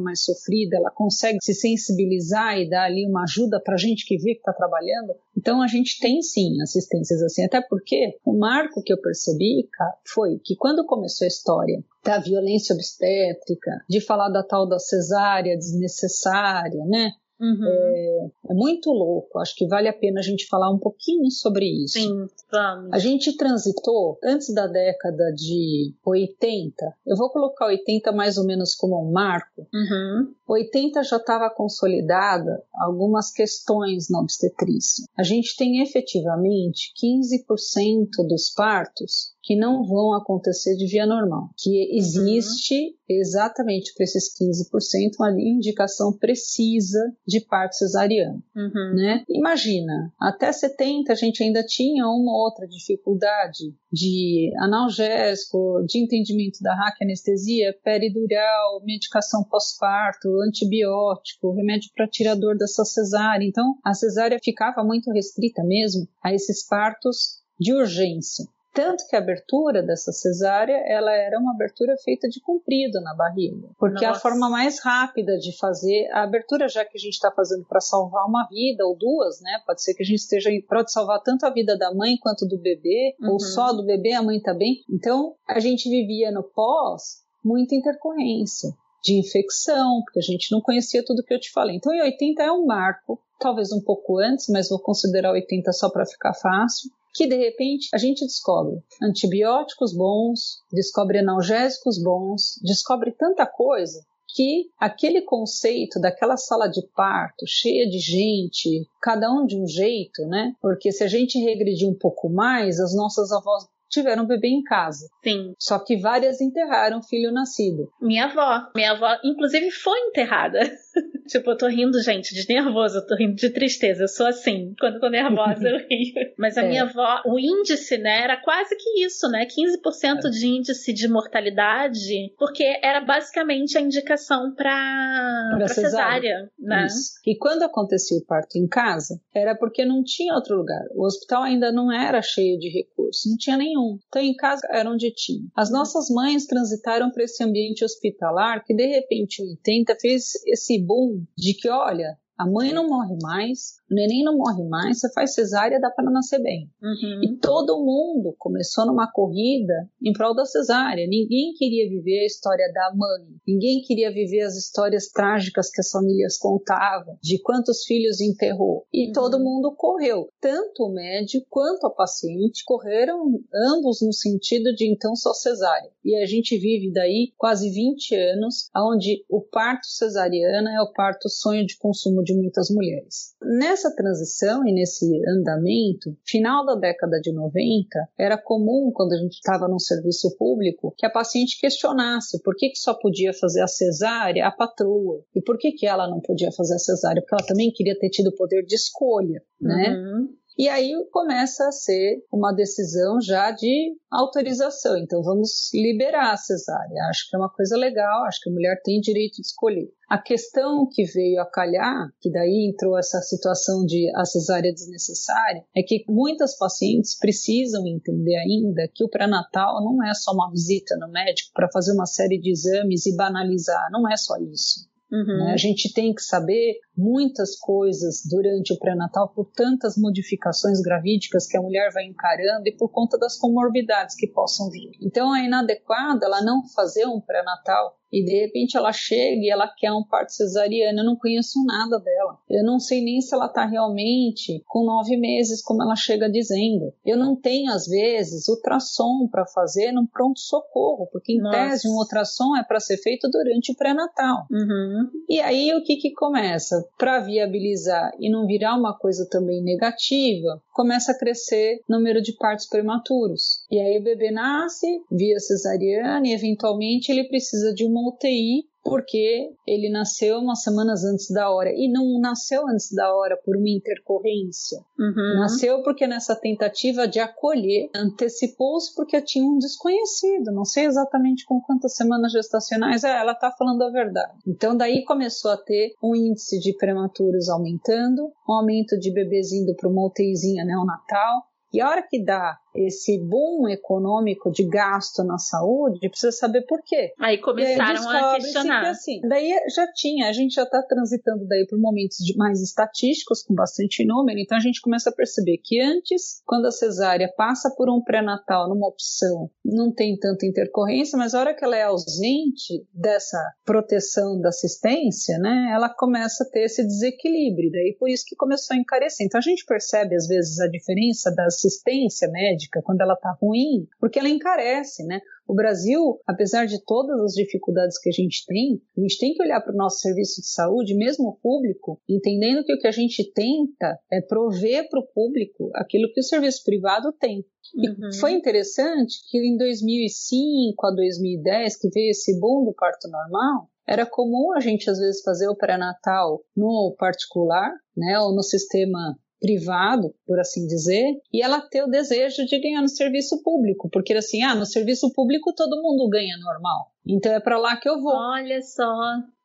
mais sofrida, ela consegue se sensibilizar e dar ali uma ajuda para a gente que vê que está trabalhando. Então a gente tem sim assistências assim, até porque o marco que eu percebi, cara, foi que quando começou a história da violência obstétrica, de falar da tal da cesárea desnecessária, né? Uhum. É, é, muito louco. Acho que vale a pena a gente falar um pouquinho sobre isso. Sim, vamos. A gente transitou antes da década de 80. Eu vou colocar 80 mais ou menos como um marco. Uhum. 80 já estava consolidada algumas questões na obstetrícia. A gente tem efetivamente 15% dos partos que não vão acontecer de via normal, que existe uhum. exatamente para esses 15% uma indicação precisa de parto cesariano, uhum. né? Imagina, até 70 a gente ainda tinha uma outra dificuldade de analgésico, de entendimento da anestesia, peridural, medicação pós-parto, antibiótico, remédio para tirar dor dessa cesárea. Então, a cesárea ficava muito restrita mesmo a esses partos de urgência. Tanto que a abertura dessa cesárea, ela era uma abertura feita de comprido na barriga. Porque Nossa. é a forma mais rápida de fazer a abertura, já que a gente está fazendo para salvar uma vida ou duas, né? Pode ser que a gente esteja pode salvar tanto a vida da mãe quanto do bebê, uhum. ou só do bebê, a mãe tá bem. Então, a gente vivia no pós muita intercorrência de infecção, porque a gente não conhecia tudo que eu te falei. Então, em 80 é um marco, talvez um pouco antes, mas vou considerar 80 só para ficar fácil que de repente a gente descobre antibióticos bons, descobre analgésicos bons, descobre tanta coisa que aquele conceito daquela sala de parto cheia de gente, cada um de um jeito, né? Porque se a gente regredir um pouco mais, as nossas avós tiveram bebê em casa. Sim. Só que várias enterraram filho nascido. Minha avó. Minha avó, inclusive, foi enterrada. [laughs] tipo, eu tô rindo, gente, de nervoso, eu tô rindo de tristeza. Eu sou assim. Quando eu tô nervosa, eu [laughs] rio. Mas a é. minha avó, o índice, né, era quase que isso, né? 15% é. de índice de mortalidade, porque era basicamente a indicação pra, pra, cesárea, cesárea né? Isso. E quando acontecia o parto em casa, era porque não tinha outro lugar. O hospital ainda não era cheio de recursos recurso? Não tinha nenhum. Então, em casa era onde tinha. As nossas mães transitaram para esse ambiente hospitalar que, de repente, em 80 fez esse boom de que, olha, a mãe não morre mais, o neném não morre mais, você faz cesárea, dá para nascer bem. Uhum. E todo mundo começou numa corrida em prol da cesárea. Ninguém queria viver a história da mãe, ninguém queria viver as histórias trágicas que as famílias contavam, de quantos filhos enterrou. E uhum. todo mundo correu, tanto o médico quanto a paciente correram ambos no sentido de então só cesárea. E a gente vive daí quase 20 anos, onde o parto cesariana é o parto sonho de consumo de muitas mulheres. Nessa transição e nesse andamento, final da década de 90, era comum, quando a gente estava no serviço público, que a paciente questionasse por que, que só podia fazer a cesárea a patroa e por que, que ela não podia fazer a cesárea, porque ela também queria ter tido poder de escolha, né? Uhum. E aí começa a ser uma decisão já de autorização. Então vamos liberar a cesárea. Acho que é uma coisa legal, acho que a mulher tem direito de escolher. A questão que veio a calhar, que daí entrou essa situação de a cesárea desnecessária, é que muitas pacientes precisam entender ainda que o pré-natal não é só uma visita no médico para fazer uma série de exames e banalizar, não é só isso. Uhum. Né? A gente tem que saber muitas coisas durante o pré-natal por tantas modificações gravídicas que a mulher vai encarando e por conta das comorbidades que possam vir. Então é inadequado ela não fazer um pré-natal e de repente ela chega e ela quer um parto cesariano, eu não conheço nada dela. Eu não sei nem se ela está realmente com nove meses, como ela chega dizendo. Eu não tenho, às vezes, ultrassom para fazer no pronto-socorro, porque em Nossa. tese um ultrassom é para ser feito durante o pré-natal. Uhum. E aí o que, que começa? Para viabilizar e não virar uma coisa também negativa, começa a crescer o número de partos prematuros. E aí o bebê nasce via cesariana e eventualmente ele precisa de uma UTI porque ele nasceu umas semanas antes da hora e não nasceu antes da hora por uma intercorrência. Uhum. Nasceu porque nessa tentativa de acolher antecipou-se porque tinha um desconhecido. Não sei exatamente com quantas semanas gestacionais. É, ela está falando a verdade. Então daí começou a ter um índice de prematuros aumentando, um aumento de bebês indo para uma UTIzinha neonatal. E a hora que dá esse boom econômico de gasto na saúde, precisa saber por quê. Aí começaram aí a questionar. assim, daí já tinha, a gente já está transitando daí por momentos mais estatísticos, com bastante número, então a gente começa a perceber que antes, quando a cesárea passa por um pré-natal numa opção, não tem tanta intercorrência, mas a hora que ela é ausente dessa proteção da assistência, né, ela começa a ter esse desequilíbrio, daí por isso que começou a encarecer. Então a gente percebe às vezes a diferença da assistência médica médica quando ela está ruim, porque ela encarece, né? O Brasil, apesar de todas as dificuldades que a gente tem, a gente tem que olhar para o nosso serviço de saúde, mesmo o público, entendendo que o que a gente tenta é prover para o público aquilo que o serviço privado tem. Uhum. E foi interessante que em 2005 a 2010, que veio esse boom do parto normal, era comum a gente às vezes fazer o pré-natal no particular, né, ou no sistema privado, por assim dizer, e ela ter o desejo de ganhar no serviço público, porque assim, ah, no serviço público todo mundo ganha normal. Então é para lá que eu vou. Olha só.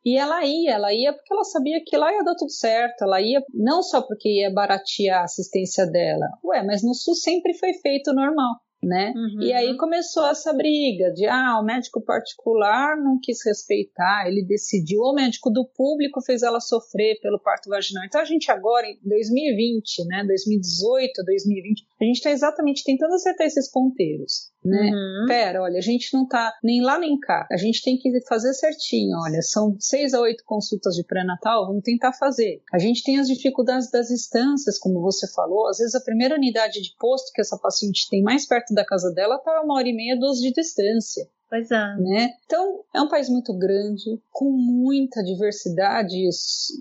E ela ia, ela ia porque ela sabia que lá ia dar tudo certo. Ela ia não só porque ia baratear a assistência dela. Ué, mas no Sul sempre foi feito normal né? Uhum. E aí começou essa briga de ah, o médico particular não quis respeitar, ele decidiu, o médico do público fez ela sofrer pelo parto vaginal. Então a gente agora, em 2020, né, 2018, 2020, a gente está exatamente tentando acertar esses ponteiros né? Uhum. Pera, olha, a gente não tá nem lá nem cá. A gente tem que fazer certinho. Olha, são seis a oito consultas de pré-natal, vamos tentar fazer. A gente tem as dificuldades das instâncias, como você falou. Às vezes a primeira unidade de posto que essa paciente tem mais perto da casa dela tá a uma hora e meia, duas de distância. Pois é. Né? Então, é um país muito grande, com muita diversidade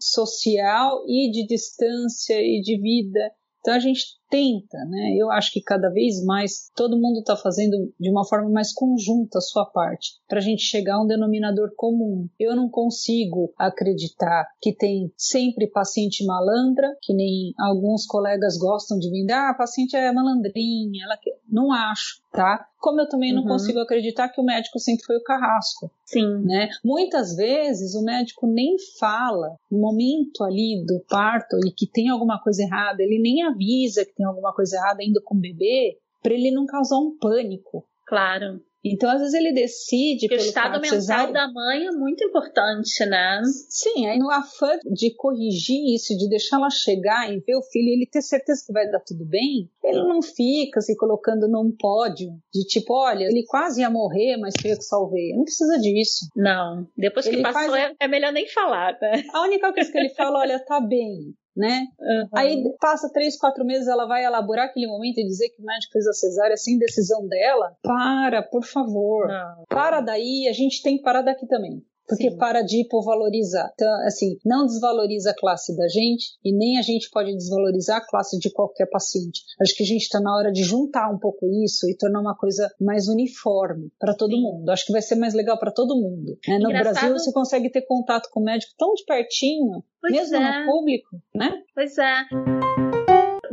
social e de distância e de vida. Então, a gente tenta, né? Eu acho que cada vez mais todo mundo está fazendo de uma forma mais conjunta a sua parte, para a gente chegar a um denominador comum. Eu não consigo acreditar que tem sempre paciente malandra, que nem alguns colegas gostam de vender, ah, a paciente é malandrinha, ela quer. Não acho, tá? Como eu também não uhum. consigo acreditar que o médico sempre foi o carrasco. Sim. Né? Muitas vezes o médico nem fala no momento ali do parto e que tem alguma coisa errada, ele nem avisa que tem alguma coisa errada ainda com o bebê, para ele não causar um pânico. Claro. Então, às vezes, ele decide. Porque o estado mental cesárea... da mãe é muito importante, né? Sim, aí no afã de corrigir isso, de deixar ela chegar e ver o filho ele ter certeza que vai dar tudo bem, ele não fica se colocando num pódio de tipo, olha, ele quase ia morrer, mas foi eu que salvei. Não precisa disso. Não. Depois que ele passou, faz... é melhor nem falar, né? A única coisa que ele fala, olha, tá bem né? Uhum. Aí passa três, quatro meses, ela vai elaborar aquele momento e dizer que o médico fez a cesárea sem decisão dela. Para, por favor. Não. Para daí, a gente tem que parar daqui também porque Sim. para de hipovalorizar. Então, assim, não desvaloriza a classe da gente e nem a gente pode desvalorizar a classe de qualquer paciente. Acho que a gente está na hora de juntar um pouco isso e tornar uma coisa mais uniforme para todo Sim. mundo. Acho que vai ser mais legal para todo mundo. Né? No Brasil, você consegue ter contato com o médico tão de pertinho, pois mesmo é. no público, né? Pois é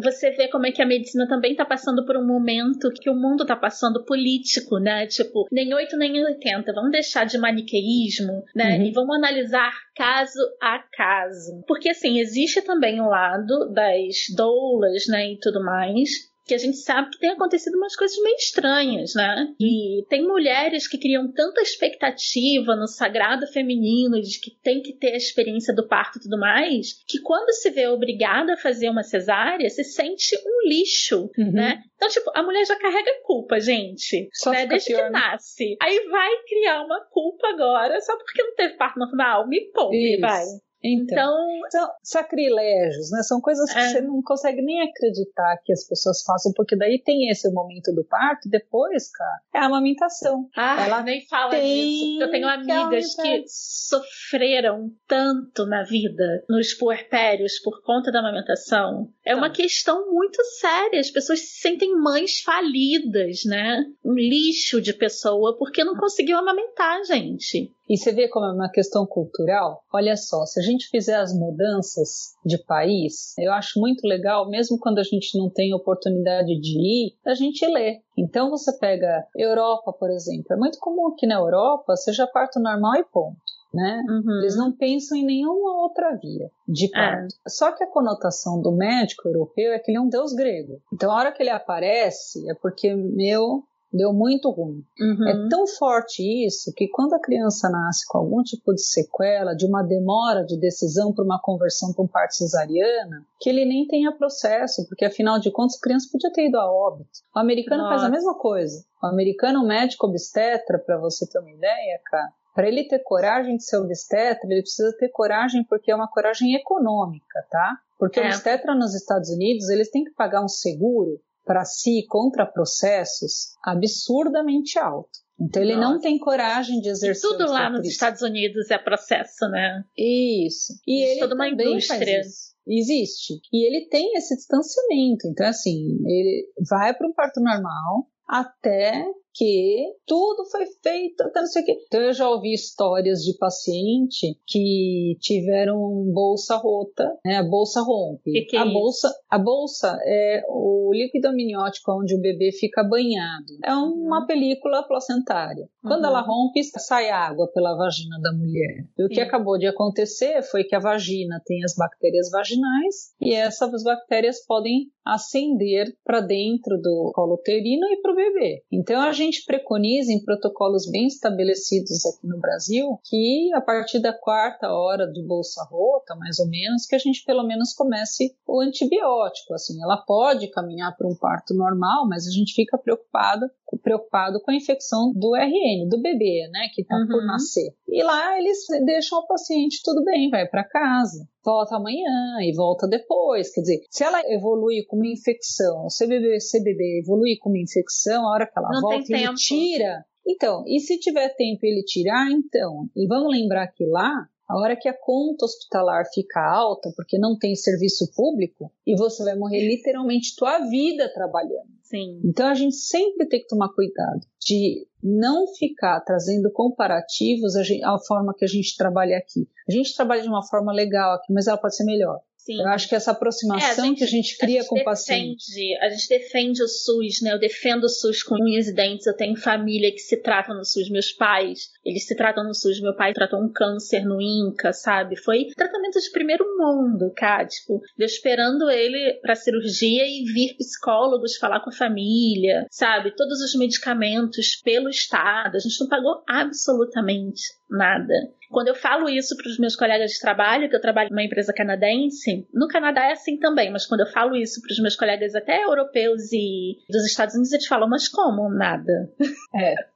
você vê como é que a medicina também está passando por um momento que o mundo está passando político, né? Tipo, nem 8 nem 80. Vamos deixar de maniqueísmo, né? Uhum. E vamos analisar caso a caso. Porque, assim, existe também o lado das doulas, né? E tudo mais que a gente sabe que tem acontecido umas coisas meio estranhas, né? E tem mulheres que criam tanta expectativa no sagrado feminino de que tem que ter a experiência do parto e tudo mais, que quando se vê obrigada a fazer uma cesárea, se sente um lixo, uhum. né? Então, tipo, a mulher já carrega culpa, gente. Só né? Desde pior, que né? nasce. Aí vai criar uma culpa agora só porque não teve parto normal. Me poupe, vai. Então, então, são sacrilégios, né? São coisas que é. você não consegue nem acreditar que as pessoas façam, porque daí tem esse momento do parto, depois, cara, é a amamentação. Ah, Ela nem fala tem disso. Eu tenho amigas que, que sofreram tanto na vida, nos puerpérios, por conta da amamentação. É uma questão muito séria. As pessoas se sentem mães falidas, né? Um lixo de pessoa porque não conseguiu amamentar, gente. E você vê como é uma questão cultural? Olha só, se a gente fizer as mudanças de país, eu acho muito legal, mesmo quando a gente não tem oportunidade de ir, a gente lê. Então você pega Europa, por exemplo. É muito comum aqui na Europa seja parto normal e ponto. Né? Uhum. Eles não pensam em nenhuma outra via de é. parto. É. Só que a conotação do médico europeu é que ele é um deus grego. Então a hora que ele aparece é porque, meu, deu muito ruim. Uhum. É tão forte isso que quando a criança nasce com algum tipo de sequela, de uma demora de decisão para uma conversão para um parto cesariana, que ele nem tenha processo, porque afinal de contas a criança podia ter ido a óbito. O americano Nossa. faz a mesma coisa. O americano, o médico obstetra, para você ter uma ideia, cara, para ele ter coragem de ser obstetra, ele precisa ter coragem porque é uma coragem econômica, tá? Porque é. o obstetra nos Estados Unidos, eles têm que pagar um seguro para si contra processos absurdamente alto. Então ele Nossa. não tem coragem de exercer. E tudo lá nos Estados Unidos é processo, né? Isso. E ele toda uma indústria. Existe. E ele tem esse distanciamento. Então, assim, ele vai para um parto normal até que tudo foi feito, até não sei o quê. Então eu já ouvi histórias de paciente que tiveram bolsa rota, né? A bolsa rompe. Que que é a bolsa, a bolsa é o líquido amniótico onde o bebê fica banhado. É uma uhum. película placentária. Quando uhum. ela rompe, sai água pela vagina da mulher. E o que acabou de acontecer foi que a vagina tem as bactérias vaginais e essas bactérias podem ascender para dentro do colo uterino e para o bebê. Então a gente preconiza em protocolos bem estabelecidos aqui no Brasil que a partir da quarta hora de bolsa rota, mais ou menos, que a gente pelo menos comece o antibiótico. Assim, ela pode caminhar para um parto normal, mas a gente fica preocupado preocupado com a infecção do RN, do bebê, né, que está uhum. por nascer. E lá eles deixam o paciente tudo bem, vai para casa volta amanhã e volta depois. Quer dizer, se ela evolui com uma infecção, se o bebê, se o bebê evoluir com uma infecção, a hora que ela Não volta, ele tempo. tira. Então, e se tiver tempo ele tirar, então, e vamos lembrar que lá a hora que a conta hospitalar fica alta, porque não tem serviço público, e você vai morrer literalmente tua vida trabalhando. Sim. Então a gente sempre tem que tomar cuidado de não ficar trazendo comparativos a forma que a gente trabalha aqui. A gente trabalha de uma forma legal aqui, mas ela pode ser melhor. Sim. Eu acho que essa aproximação é, a gente, que a gente cria a gente com o paciente. A gente defende o SUS, né? Eu defendo o SUS com unhas e dentes. Eu tenho família que se trata no SUS. Meus pais, eles se tratam no SUS. Meu pai tratou um câncer no INCA, sabe? Foi tratamento de primeiro mundo, cara. Tipo, eu esperando ele pra cirurgia e vir psicólogos falar com a família, sabe? Todos os medicamentos pelo Estado. A gente não pagou absolutamente nada. Quando eu falo isso para os meus colegas de trabalho, que eu trabalho numa empresa canadense, no Canadá é assim também, mas quando eu falo isso para os meus colegas até europeus e dos Estados Unidos, eles falam, mas como? Nada. É. [laughs]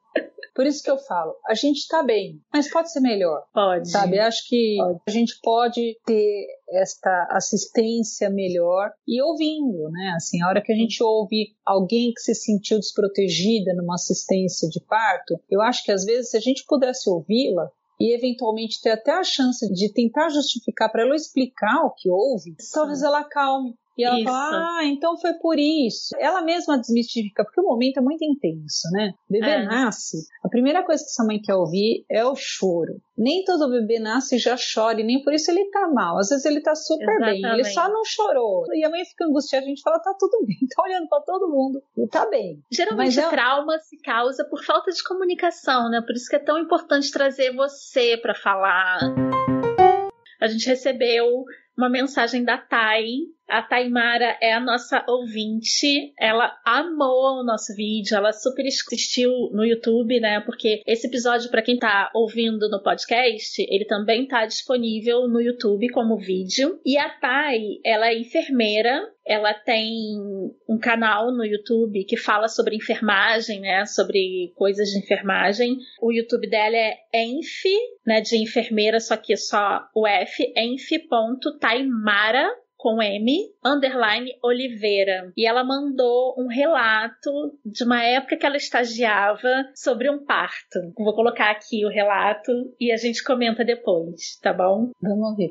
Por isso que eu falo, a gente está bem, mas pode ser melhor. Pode. Sabe? Acho que pode. a gente pode ter esta assistência melhor e ouvindo, né? Assim, a hora que a gente ouve alguém que se sentiu desprotegida numa assistência de parto, eu acho que às vezes se a gente pudesse ouvi-la, e eventualmente ter até a chance de tentar justificar para ela explicar o que houve, Sim. talvez ela calme. E ela isso. fala, ah, então foi por isso. Ela mesma desmistifica, porque o momento é muito intenso, né? O bebê é. nasce, a primeira coisa que essa mãe quer ouvir é o choro. Nem todo bebê nasce e já chora, e nem por isso ele tá mal. Às vezes ele tá super Exatamente. bem, ele só não chorou. E a mãe fica angustiada, a gente fala, tá tudo bem, [laughs] tá olhando para todo mundo e tá bem. Geralmente Mas é... trauma se causa por falta de comunicação, né? Por isso que é tão importante trazer você para falar. A gente recebeu uma mensagem da Thay. A Taimara é a nossa ouvinte. Ela amou o nosso vídeo, ela super assistiu no YouTube, né? Porque esse episódio, para quem tá ouvindo no podcast, ele também tá disponível no YouTube como vídeo. E a Thay, ela é enfermeira ela tem um canal no YouTube que fala sobre enfermagem, né? Sobre coisas de enfermagem. O YouTube dela é enf, né? De enfermeira, só que só o F, enf.taimara com M, underline Oliveira. E ela mandou um relato de uma época que ela estagiava sobre um parto. Vou colocar aqui o relato e a gente comenta depois, tá bom? Vamos ver.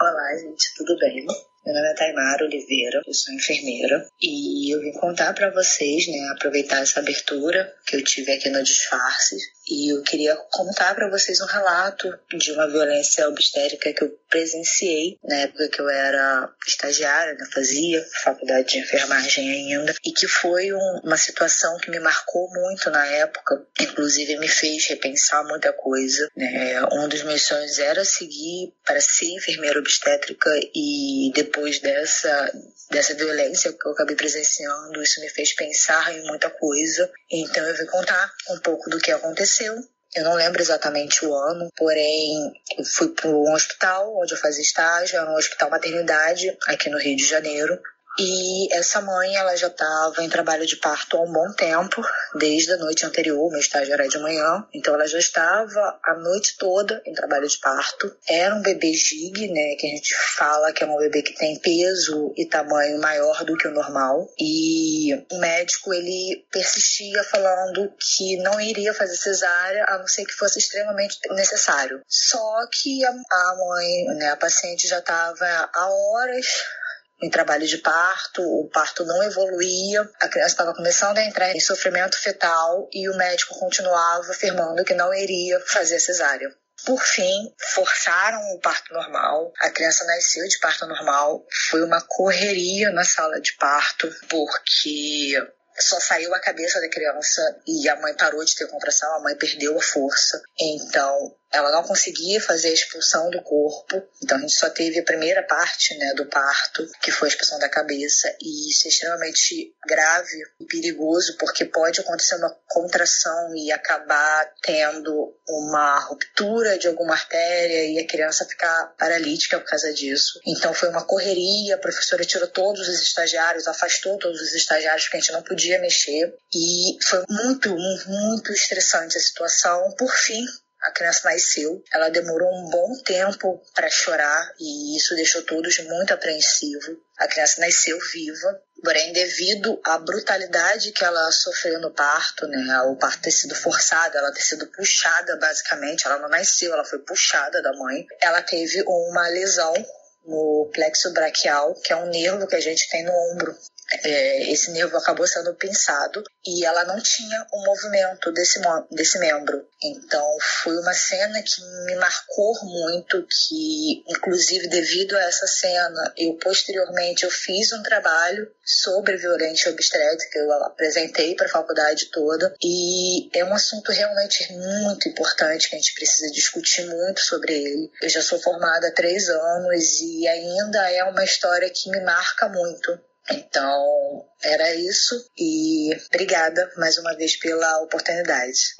Olá, gente, tudo bem? Meu nome é Taimara Oliveira, eu sou enfermeira e eu vim contar para vocês, né, aproveitar essa abertura que eu tive aqui no Disfarces e eu queria contar para vocês um relato de uma violência obstétrica que eu presenciei na época que eu era estagiária, né, fazia faculdade de enfermagem ainda, e que foi um, uma situação que me marcou muito na época, inclusive me fez repensar muita coisa. Né? Um dos meus sonhos era seguir para ser enfermeira obstétrica e depois dessa dessa violência que eu acabei presenciando, isso me fez pensar em muita coisa. Então eu vim contar um pouco do que aconteceu eu não lembro exatamente o ano, porém eu fui para um hospital onde eu fazia estágio, era um hospital maternidade aqui no Rio de Janeiro. E essa mãe, ela já estava em trabalho de parto há um bom tempo, desde a noite anterior, meu estágio era de manhã, então ela já estava a noite toda em trabalho de parto. Era um bebê gig, né, que a gente fala que é um bebê que tem peso e tamanho maior do que o normal. E o médico, ele persistia falando que não iria fazer cesárea, a não ser que fosse extremamente necessário. Só que a, mãe, né, a paciente já estava há horas em trabalho de parto, o parto não evoluía, a criança estava começando a entrar em sofrimento fetal e o médico continuava afirmando que não iria fazer cesárea. Por fim, forçaram o parto normal. A criança nasceu de parto normal. Foi uma correria na sala de parto, porque só saiu a cabeça da criança e a mãe parou de ter contração, a mãe perdeu a força. Então, ela não conseguia fazer a expulsão do corpo, então a gente só teve a primeira parte né, do parto, que foi a expulsão da cabeça, e isso é extremamente grave e perigoso, porque pode acontecer uma contração e acabar tendo uma ruptura de alguma artéria e a criança ficar paralítica por causa disso. Então foi uma correria, a professora tirou todos os estagiários, afastou todos os estagiários, porque a gente não podia mexer, e foi muito, muito estressante a situação. Por fim, a criança nasceu. Ela demorou um bom tempo para chorar e isso deixou todos muito apreensivos. A criança nasceu viva, porém, devido à brutalidade que ela sofreu no parto, né, o parto ter sido forçado, ela ter sido puxada, basicamente, ela não nasceu, ela foi puxada da mãe. Ela teve uma lesão no plexo braquial, que é um nervo que a gente tem no ombro. É, esse nervo acabou sendo pinçado e ela não tinha o movimento desse, desse membro. Então foi uma cena que me marcou muito, que inclusive devido a essa cena, eu posteriormente eu fiz um trabalho sobre violência obstétrica, eu apresentei para a faculdade toda e é um assunto realmente muito importante que a gente precisa discutir muito sobre ele. Eu já sou formada há três anos e ainda é uma história que me marca muito. Então, era isso e obrigada mais uma vez pela oportunidade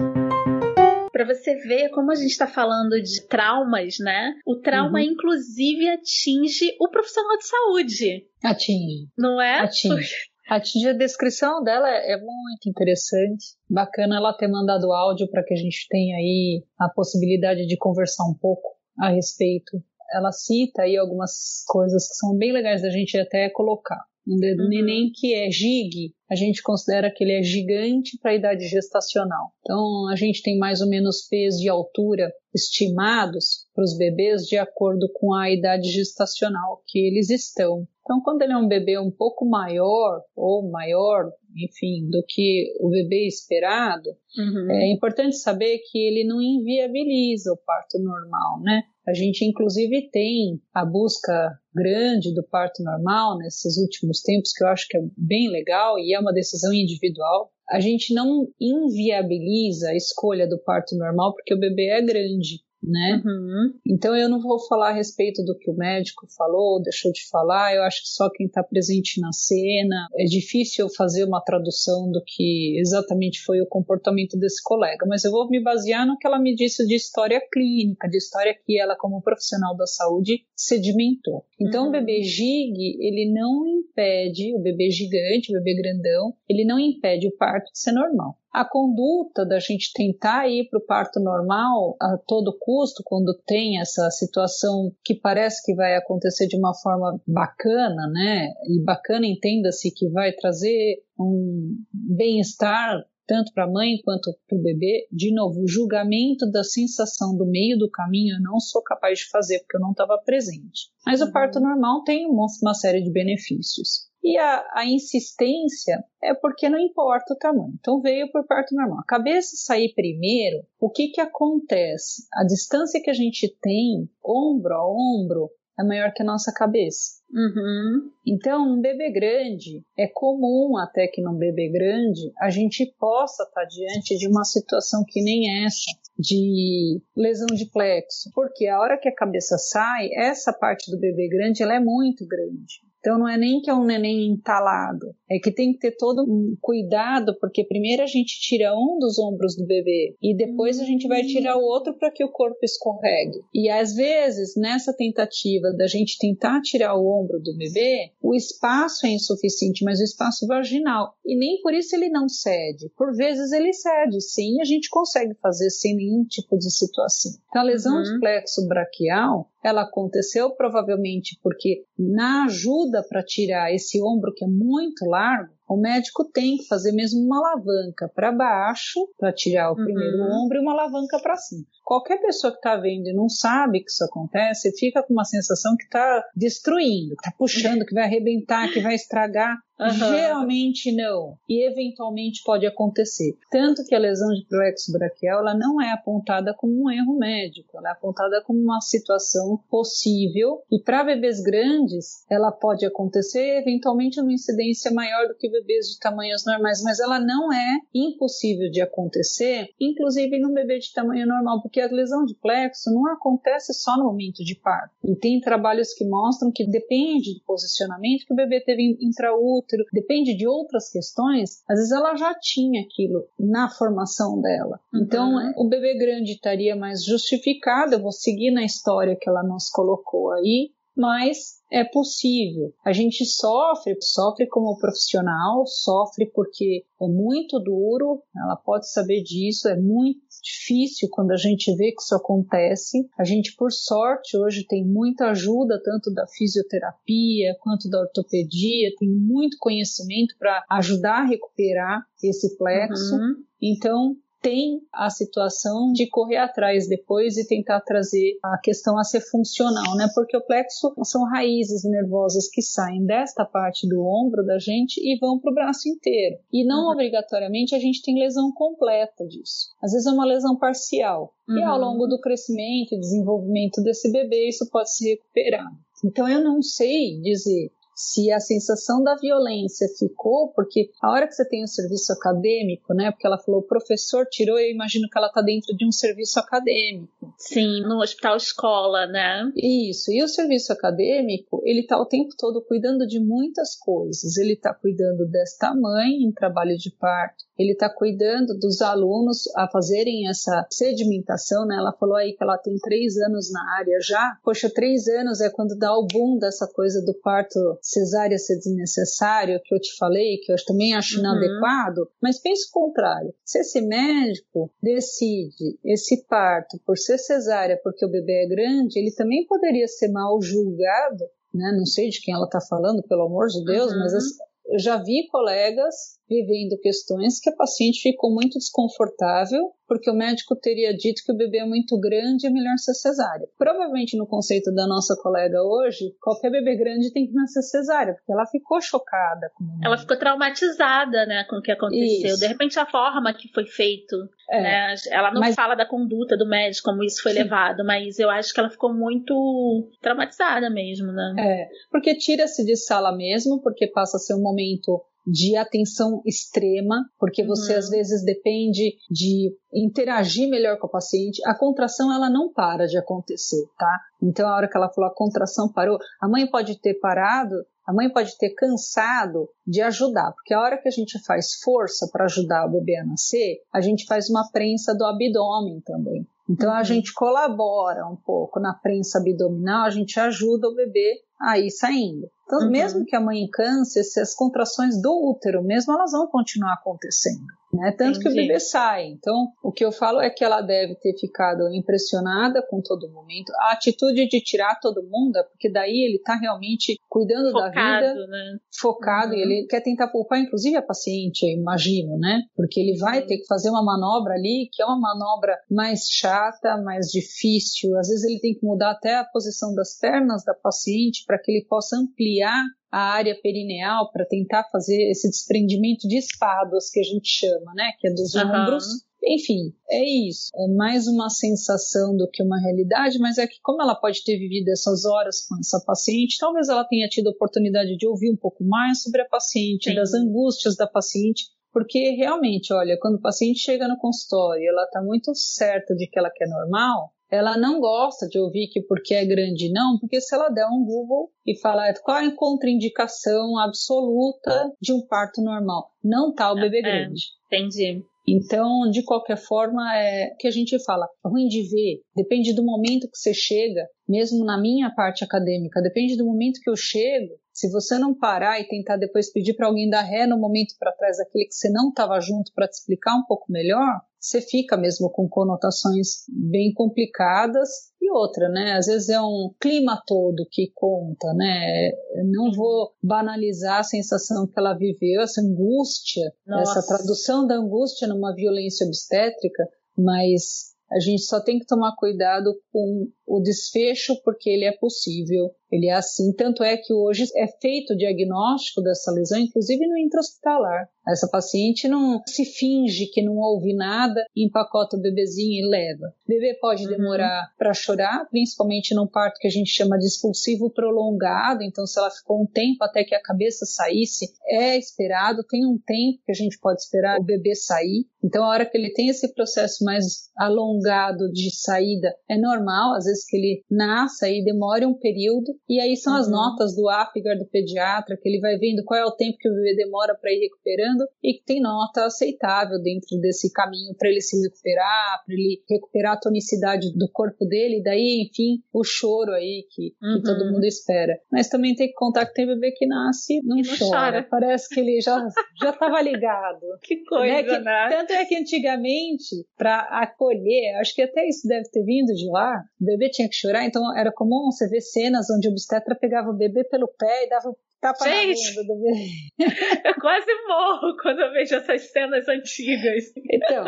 para você ver como a gente está falando de traumas, né? O trauma, uhum. inclusive, atinge o profissional de saúde. Atinge. Não é? Atinge. Atinge a descrição dela é muito interessante. Bacana ela ter mandado áudio para que a gente tenha aí a possibilidade de conversar um pouco a respeito. Ela cita aí algumas coisas que são bem legais da gente até colocar. Um dedo uhum. neném que é gig, a gente considera que ele é gigante para a idade gestacional. Então, a gente tem mais ou menos peso e altura estimados para os bebês de acordo com a idade gestacional que eles estão. Então, quando ele é um bebê um pouco maior ou maior, enfim, do que o bebê esperado, uhum. é importante saber que ele não inviabiliza o parto normal, né? A gente, inclusive, tem a busca grande do parto normal nesses últimos tempos, que eu acho que é bem legal e é uma decisão individual. A gente não inviabiliza a escolha do parto normal porque o bebê é grande né? Uhum. Então eu não vou falar a respeito do que o médico falou, deixou de falar. Eu acho que só quem está presente na cena é difícil eu fazer uma tradução do que exatamente foi o comportamento desse colega, mas eu vou me basear no que ela me disse de história clínica, de história que ela como profissional da saúde sedimentou. Então uhum. o bebê gig ele não impede o bebê gigante, o bebê grandão, ele não impede o parto de ser normal. A conduta da gente tentar ir para o parto normal a todo custo, quando tem essa situação que parece que vai acontecer de uma forma bacana, né? E bacana entenda-se que vai trazer um bem-estar tanto para a mãe quanto para o bebê. De novo, o julgamento da sensação do meio do caminho eu não sou capaz de fazer porque eu não estava presente. Mas o parto uhum. normal tem uma série de benefícios. E a, a, insistência é porque não importa o tamanho. Então veio por parto normal. A cabeça sair primeiro, o que, que acontece? A distância que a gente tem, ombro a ombro, é maior que a nossa cabeça. Uhum. Então, um bebê grande, é comum até que num bebê grande a gente possa estar diante de uma situação que nem essa, de lesão de plexo. Porque a hora que a cabeça sai, essa parte do bebê grande ela é muito grande. Então não é nem que é um neném entalado, é que tem que ter todo um cuidado, porque primeiro a gente tira um dos ombros do bebê e depois a gente vai tirar o outro para que o corpo escorregue. E às vezes, nessa tentativa da gente tentar tirar o ombro do bebê, o espaço é insuficiente, mas o espaço vaginal. E nem por isso ele não cede. Por vezes ele cede, sim, a gente consegue fazer sem nenhum tipo de situação. Então a lesão uhum. de plexo braquial ela aconteceu provavelmente porque na ajuda para tirar esse ombro que é muito largo, o médico tem que fazer mesmo uma alavanca para baixo para tirar o uhum. primeiro ombro e uma alavanca para cima. Qualquer pessoa que está vendo e não sabe que isso acontece, fica com uma sensação que está destruindo, que está puxando, que vai arrebentar, que vai estragar. Uhum. Geralmente não. E eventualmente pode acontecer. Tanto que a lesão de plexo braquial ela não é apontada como um erro médico, ela é apontada como uma situação possível. E para bebês grandes, ela pode acontecer eventualmente numa incidência maior do que bebês de tamanhos normais, mas ela não é impossível de acontecer, inclusive no bebê de tamanho normal, porque a lesão de plexo não acontece só no momento de parto. E tem trabalhos que mostram que depende do posicionamento que o bebê teve intraútero, depende de outras questões, às vezes ela já tinha aquilo na formação dela. Uhum. Então, o bebê grande estaria mais justificado, eu vou seguir na história que ela nos colocou aí, mas é possível. A gente sofre, sofre como profissional, sofre porque é muito duro, ela pode saber disso, é muito difícil quando a gente vê que isso acontece. A gente, por sorte, hoje tem muita ajuda, tanto da fisioterapia quanto da ortopedia, tem muito conhecimento para ajudar a recuperar esse plexo. Uhum. Então, tem a situação de correr atrás depois e tentar trazer a questão a ser funcional, né? Porque o plexo são raízes nervosas que saem desta parte do ombro da gente e vão para o braço inteiro. E não uhum. obrigatoriamente a gente tem lesão completa disso. Às vezes é uma lesão parcial. Uhum. E ao uhum. longo do crescimento e desenvolvimento desse bebê, isso pode se recuperar. Então eu não sei dizer se a sensação da violência ficou, porque a hora que você tem o um serviço acadêmico, né? Porque ela falou, o professor tirou, eu imagino que ela está dentro de um serviço acadêmico. Sim, no hospital escola, né? Isso. E o serviço acadêmico, ele está o tempo todo cuidando de muitas coisas. Ele está cuidando desta mãe em trabalho de parto, ele está cuidando dos alunos a fazerem essa sedimentação, né? Ela falou aí que ela tem três anos na área já. Poxa, três anos é quando dá o boom dessa coisa do parto cesárea ser desnecessário, que eu te falei, que eu também acho uhum. inadequado. Mas pense o contrário. Se esse médico decide esse parto por ser cesárea porque o bebê é grande, ele também poderia ser mal julgado né? Não sei de quem ela está falando, pelo amor de Deus, uhum. mas eu já vi colegas vivendo questões que a paciente ficou muito desconfortável porque o médico teria dito que o bebê é muito grande e é melhor ser cesárea. Provavelmente no conceito da nossa colega hoje, qualquer bebê grande tem que nascer cesárea, porque ela ficou chocada. Com ela ficou traumatizada, né, com o que aconteceu. Isso. De repente a forma que foi feito, é. né, ela não mas... fala da conduta do médico, como isso foi Sim. levado, mas eu acho que ela ficou muito traumatizada mesmo, né? É, porque tira-se de sala mesmo, porque passa a ser um momento de atenção extrema, porque você uhum. às vezes depende de interagir melhor com a paciente. A contração ela não para de acontecer, tá? Então a hora que ela falou a contração parou, a mãe pode ter parado, a mãe pode ter cansado de ajudar, porque a hora que a gente faz força para ajudar o bebê a nascer, a gente faz uma prensa do abdômen também. Então a uhum. gente colabora um pouco na prensa abdominal, a gente ajuda o bebê a ir saindo. Então, uhum. mesmo que a mãe canse, as contrações do útero mesmo, elas vão continuar acontecendo. Né? Tanto Entendi. que o bebê sai. Então, o que eu falo é que ela deve ter ficado impressionada com todo momento. A atitude de tirar todo mundo é porque daí ele está realmente cuidando focado, da vida, né? focado, uhum. e ele quer tentar poupar, inclusive, a paciente, imagino, né? Porque ele vai uhum. ter que fazer uma manobra ali, que é uma manobra mais chata, mais difícil. Às vezes ele tem que mudar até a posição das pernas da paciente para que ele possa ampliar a área perineal para tentar fazer esse desprendimento de espadas que a gente chama, né? Que é dos uhum. ombros. Enfim, é isso. É mais uma sensação do que uma realidade, mas é que como ela pode ter vivido essas horas com essa paciente, talvez ela tenha tido a oportunidade de ouvir um pouco mais sobre a paciente, Sim. das angústias da paciente, porque realmente, olha, quando o paciente chega no consultório e ela está muito certa de que ela quer normal, ela não gosta de ouvir que porque é grande não, porque se ela der um Google e falar qual é a contraindicação absoluta de um parto normal, não tá o bebê é, grande. Entendi. Então, de qualquer forma, é que a gente fala, é ruim de ver, depende do momento que você chega, mesmo na minha parte acadêmica, depende do momento que eu chego. Se você não parar e tentar depois pedir para alguém dar ré no momento para trás daquele que você não estava junto para te explicar um pouco melhor, você fica mesmo com conotações bem complicadas e outra, né? Às vezes é um clima todo que conta, né? Eu não vou banalizar a sensação que ela viveu, essa angústia, Nossa. essa tradução da angústia numa violência obstétrica, mas a gente só tem que tomar cuidado com o desfecho porque ele é possível ele é assim, tanto é que hoje é feito o diagnóstico dessa lesão, inclusive no intra-hospitalar. Essa paciente não se finge que não ouve nada, empacota o bebezinho e leva. O bebê pode uhum. demorar para chorar, principalmente num parto que a gente chama de expulsivo prolongado, então se ela ficou um tempo até que a cabeça saísse, é esperado, tem um tempo que a gente pode esperar o bebê sair. Então a hora que ele tem esse processo mais alongado de saída, é normal, às vezes que ele nasça e demore um período, e aí são uhum. as notas do APGAR do pediatra, que ele vai vendo qual é o tempo que o bebê demora para ir recuperando e que tem nota aceitável dentro desse caminho para ele se recuperar, para ele recuperar a tonicidade do corpo dele, e daí, enfim, o choro aí que, uhum. que, todo mundo espera. Mas também tem que contar que tem bebê que nasce não, não chora. chora. Parece que ele já já estava ligado. [laughs] que coisa, né? Que, né? Tanto é que antigamente, para acolher, acho que até isso deve ter vindo de lá, o bebê tinha que chorar, então era comum você ver cenas onde o obstetra pegava o bebê pelo pé e dava Tapa Gente, na bunda do bebê. [laughs] eu quase morro quando eu vejo essas cenas antigas. Então,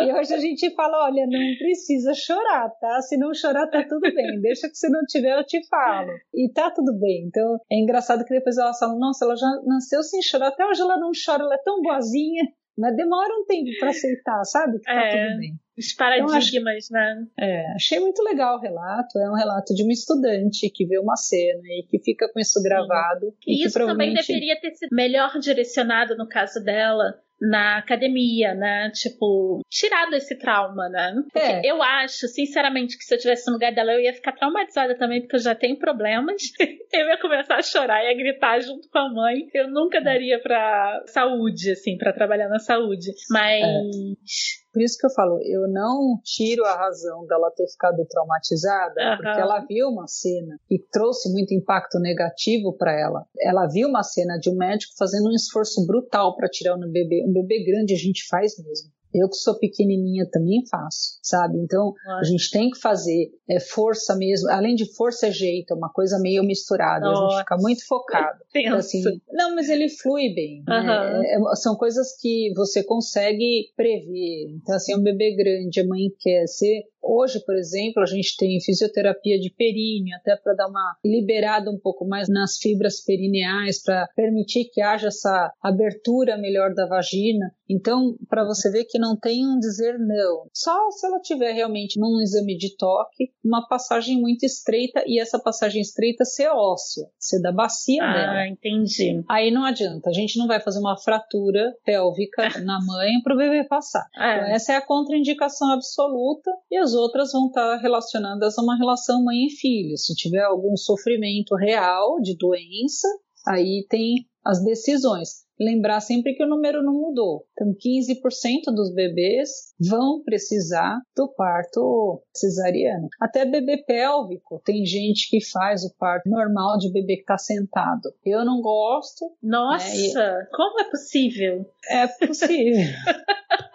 e hoje a gente fala, olha, não precisa chorar, tá? Se não chorar, tá tudo bem. Deixa que se não tiver, eu te falo. E tá tudo bem. Então, é engraçado que depois elas falam, nossa, ela já nasceu sem chorar. Até hoje ela não chora, ela é tão boazinha. Mas demora um tempo para aceitar, sabe? Que tá É. tudo bem. Os paradigmas, né? É, achei muito legal o relato. É um relato de uma estudante que vê uma cena e que fica com isso gravado. E E, que isso também provavelmente deveria ter sido melhor direcionado no caso dela na academia, né? Tipo, tirado esse trauma, né? Porque É. eu acho, sinceramente, que se eu tivesse no lugar dela, eu ia ficar traumatizada também, porque eu já tenho problemas. [laughs] eu ia começar a chorar e a gritar junto com a mãe. Eu nunca daria pra saúde, assim, pra trabalhar na saúde. Mas. Por isso que eu falo, eu não tiro a razão dela ter ficado traumatizada, Aham. porque ela viu uma cena que trouxe muito impacto negativo para ela. Ela viu uma cena de um médico fazendo um esforço brutal para tirar um bebê. Um bebê grande a gente faz mesmo. Eu que sou pequenininha também faço, sabe? Então a gente tem que fazer é, força mesmo. Além de força é jeito, é uma coisa meio misturada. A Nossa. gente fica muito focado. [laughs] Assim, não, mas ele flui bem. né? É, é, são coisas que você consegue prever. Então, assim, é um bebê grande, a mãe quer ser. Hoje, por exemplo, a gente tem fisioterapia de períneo, até para dar uma liberada um pouco mais nas fibras perineais, para permitir que haja essa abertura melhor da vagina. Então, para você ver que não tem um dizer não. Só se ela tiver realmente num exame de toque, uma passagem muito estreita e essa passagem estreita ser óssea, ser da bacia dela. Ah, entendi. Aí não adianta, a gente não vai fazer uma fratura pélvica na mãe para o bebê passar. Então, É. essa é a contraindicação absoluta e as outras vão estar relacionadas a uma relação mãe e filho. Se tiver algum sofrimento real de doença, aí tem as decisões. Lembrar sempre que o número não mudou. Então, 15% dos bebês vão precisar do parto cesariano. Até bebê pélvico, tem gente que faz o parto normal de bebê que está sentado. Eu não gosto, Nossa, como é possível? é possível. [laughs]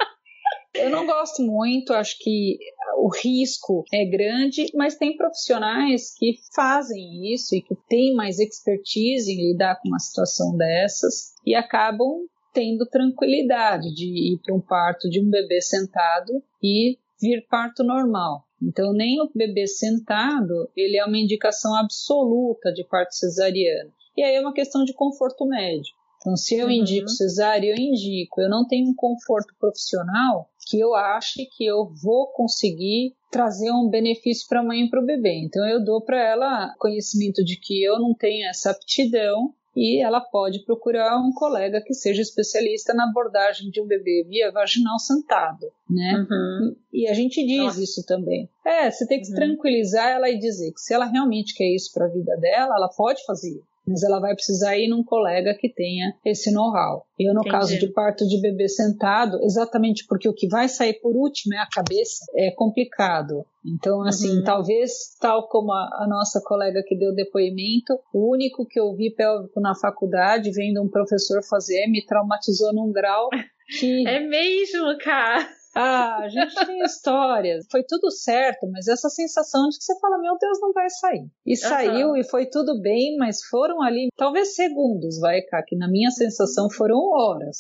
Eu não gosto muito, acho que o risco é grande, mas tem profissionais que fazem isso e que têm mais expertise em lidar com uma situação dessas e acabam tendo tranquilidade de ir para um parto de um bebê sentado e vir parto normal. Então, nem o bebê sentado, ele é uma indicação absoluta de parto cesariano. E aí é uma questão de conforto médico. Então, se eu Uhum. indico cesárea, eu indico. Eu não tenho um conforto profissional que eu ache que eu vou conseguir trazer um benefício para a mãe e para o bebê. Então, eu dou para ela conhecimento de que eu não tenho essa aptidão e ela pode procurar um colega que seja especialista na abordagem de um bebê via vaginal sentado, né? Uhum. E a gente diz Nossa. isso também. É, você tem que Uhum. tranquilizar ela e dizer que se ela realmente quer isso para a vida dela, ela pode fazer. Mas ela vai precisar ir num colega que tenha esse know-how. Eu, no Entendi. caso de parto de bebê sentado, exatamente porque o que vai sair por último é a cabeça, é complicado. Então, assim, Uhum. talvez, tal como a, a nossa colega que deu depoimento, o único que eu vi pélvico na faculdade, vendo um professor fazer, me traumatizou num grau [laughs] que. É mesmo, cara. Ah, a gente tem histórias. Foi tudo certo, mas essa sensação de que você fala, meu Deus, não vai sair. E saiu e foi tudo bem, mas foram ali, talvez segundos, vai, cá, que na minha sensação foram horas.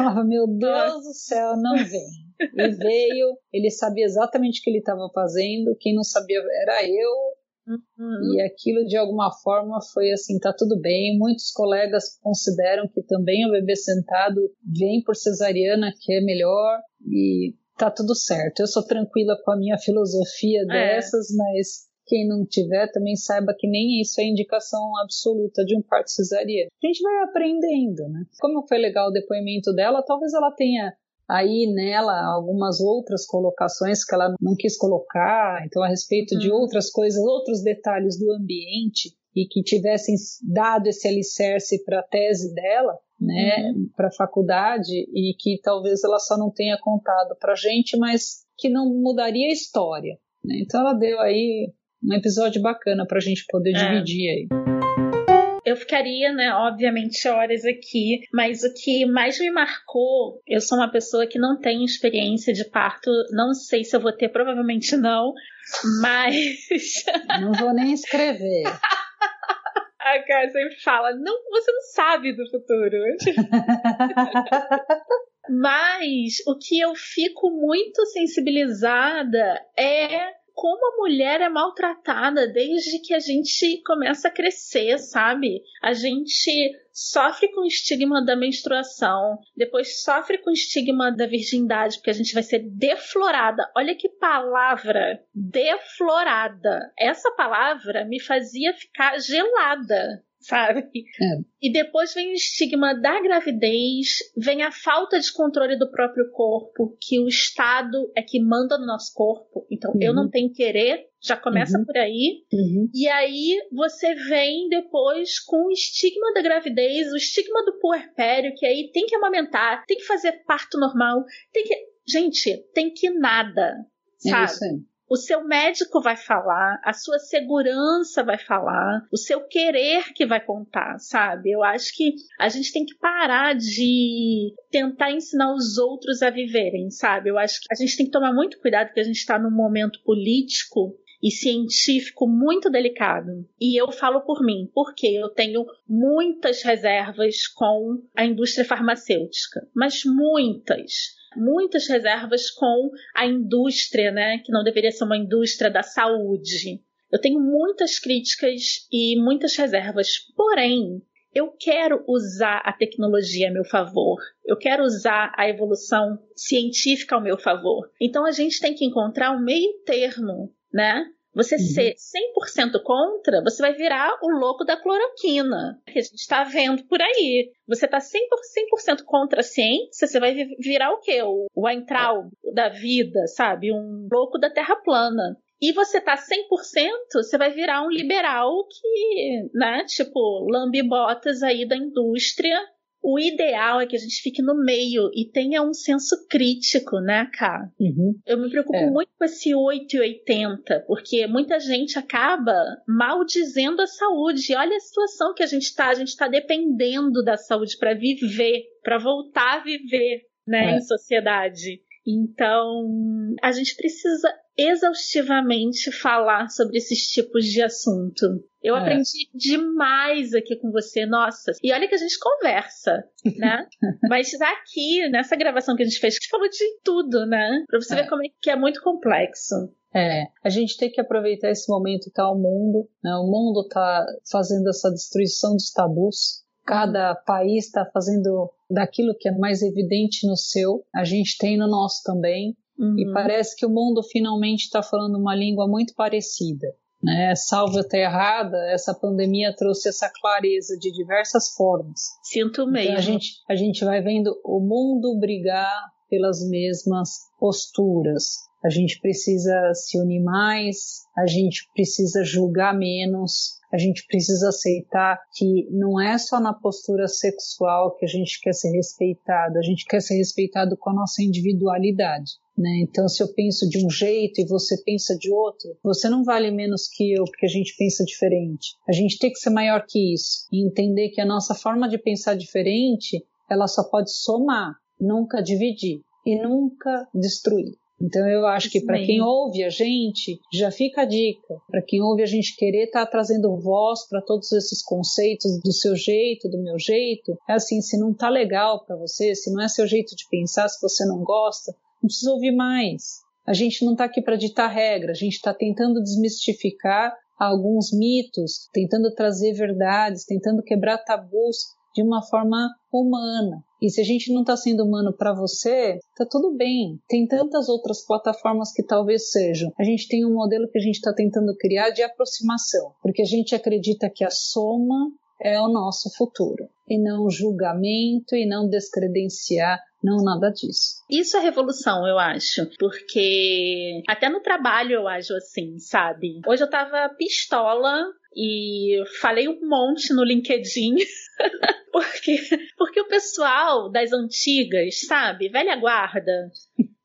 Eu Falava, meu Deus do céu, não vem. E veio, ele sabia exatamente o que ele estava fazendo, quem não sabia era eu, Uhum. e aquilo de alguma forma foi assim, tá tudo bem. Muitos colegas consideram que também o bebê sentado vem por cesariana, que é melhor e tá tudo certo. Eu sou tranquila com a minha filosofia dessas, mas quem não tiver também saiba que nem isso é indicação absoluta de um parto cesariano. A gente vai aprendendo, né? Como foi legal o depoimento dela, talvez ela tenha aí nela algumas outras colocações que ela não quis colocar, então a respeito de Uhum. outras coisas, outros detalhes do ambiente e que tivessem dado esse alicerce para a tese dela, né, para a faculdade e que talvez ela só não tenha contado para gente, mas que não mudaria a história. né? Então ela deu aí um episódio bacana para a gente poder É. dividir aí. Eu ficaria, né, obviamente, horas aqui, mas o que mais me marcou, eu sou uma pessoa que não tem experiência de parto, não sei se eu vou ter, provavelmente não, mas [laughs] Não vou nem escrever. A cara sempre fala, não, você não sabe do futuro. [laughs] Mas o que eu fico muito sensibilizada é como a mulher é maltratada desde que a gente começa a crescer, sabe? A gente sofre com o estigma da menstruação, depois sofre com o estigma da virgindade, porque a gente vai ser deflorada. Olha que palavra, deflorada. Essa palavra me fazia ficar gelada sabe? É. E depois vem o estigma da gravidez, vem a falta de controle do próprio corpo, que o Estado é que manda no nosso corpo. Então uhum. eu não tenho querer, já começa uhum. por aí. Uhum. E aí você vem depois com o estigma da gravidez, o estigma do puerpério, que aí tem que amamentar, tem que fazer parto normal, tem que. Gente, tem que nada. É sabe? É isso aí. O seu médico vai falar, a sua segurança vai falar, o seu querer que vai contar, sabe? Eu acho que a gente tem que parar de tentar ensinar os outros a viverem, sabe? Eu acho que a gente tem que tomar muito cuidado porque a gente está num momento político e científico muito delicado. E eu falo por mim, porque eu tenho muitas reservas com a indústria farmacêutica, mas muitas muitas reservas com a indústria, né, que não deveria ser uma indústria da saúde. Eu tenho muitas críticas e muitas reservas, porém, eu quero usar a tecnologia a meu favor. Eu quero usar a evolução científica ao meu favor. Então a gente tem que encontrar um meio termo, né? Você uhum. ser 100% contra, você vai virar o louco da cloroquina, que a gente está vendo por aí. Você está 100%, 100 contra a ciência, você vai virar o quê? O, o Aintral da vida, sabe? Um louco da terra plana. E você tá 100%, você vai virar um liberal que, né, tipo, lambe botas aí da indústria o ideal é que a gente fique no meio e tenha um senso crítico, né, Cá? Uhum. Eu me preocupo é. muito com esse 880, porque muita gente acaba maldizendo a saúde. Olha a situação que a gente está. A gente está dependendo da saúde para viver, para voltar a viver, né, é. em sociedade. Então, a gente precisa exaustivamente falar sobre esses tipos de assunto. Eu é. aprendi demais aqui com você, nossa. E olha que a gente conversa, [laughs] né? Mas aqui, nessa gravação que a gente fez, a gente falou de tudo, né? Pra você é. ver como é que é muito complexo. É, a gente tem que aproveitar esse momento que tá o mundo, né? O mundo tá fazendo essa destruição dos tabus. Cada país está fazendo daquilo que é mais evidente no seu, a gente tem no nosso também. Uhum. E parece que o mundo finalmente está falando uma língua muito parecida. Né? Salvo eu estar errada, essa pandemia trouxe essa clareza de diversas formas. Sinto mesmo. Então a, gente, a gente vai vendo o mundo brigar pelas mesmas posturas. A gente precisa se unir mais, a gente precisa julgar menos, a gente precisa aceitar que não é só na postura sexual que a gente quer ser respeitado, a gente quer ser respeitado com a nossa individualidade. Né? Então, se eu penso de um jeito e você pensa de outro, você não vale menos que eu porque a gente pensa diferente. A gente tem que ser maior que isso e entender que a nossa forma de pensar diferente, ela só pode somar, nunca dividir e nunca destruir. Então eu acho que para quem ouve a gente, já fica a dica. Para quem ouve a gente querer estar tá trazendo voz para todos esses conceitos do seu jeito, do meu jeito, é assim, se não tá legal para você, se não é seu jeito de pensar, se você não gosta, não precisa ouvir mais. A gente não está aqui para ditar regra, a gente está tentando desmistificar alguns mitos, tentando trazer verdades, tentando quebrar tabus de uma forma humana. E se a gente não está sendo humano para você, tá tudo bem. Tem tantas outras plataformas que talvez sejam. A gente tem um modelo que a gente está tentando criar de aproximação, porque a gente acredita que a soma é o nosso futuro, e não julgamento, e não descredenciar não, nada disso. Isso é revolução, eu acho. Porque até no trabalho eu acho assim, sabe? Hoje eu tava pistola e falei um monte no LinkedIn. [laughs] porque, porque o pessoal das antigas, sabe? Velha guarda,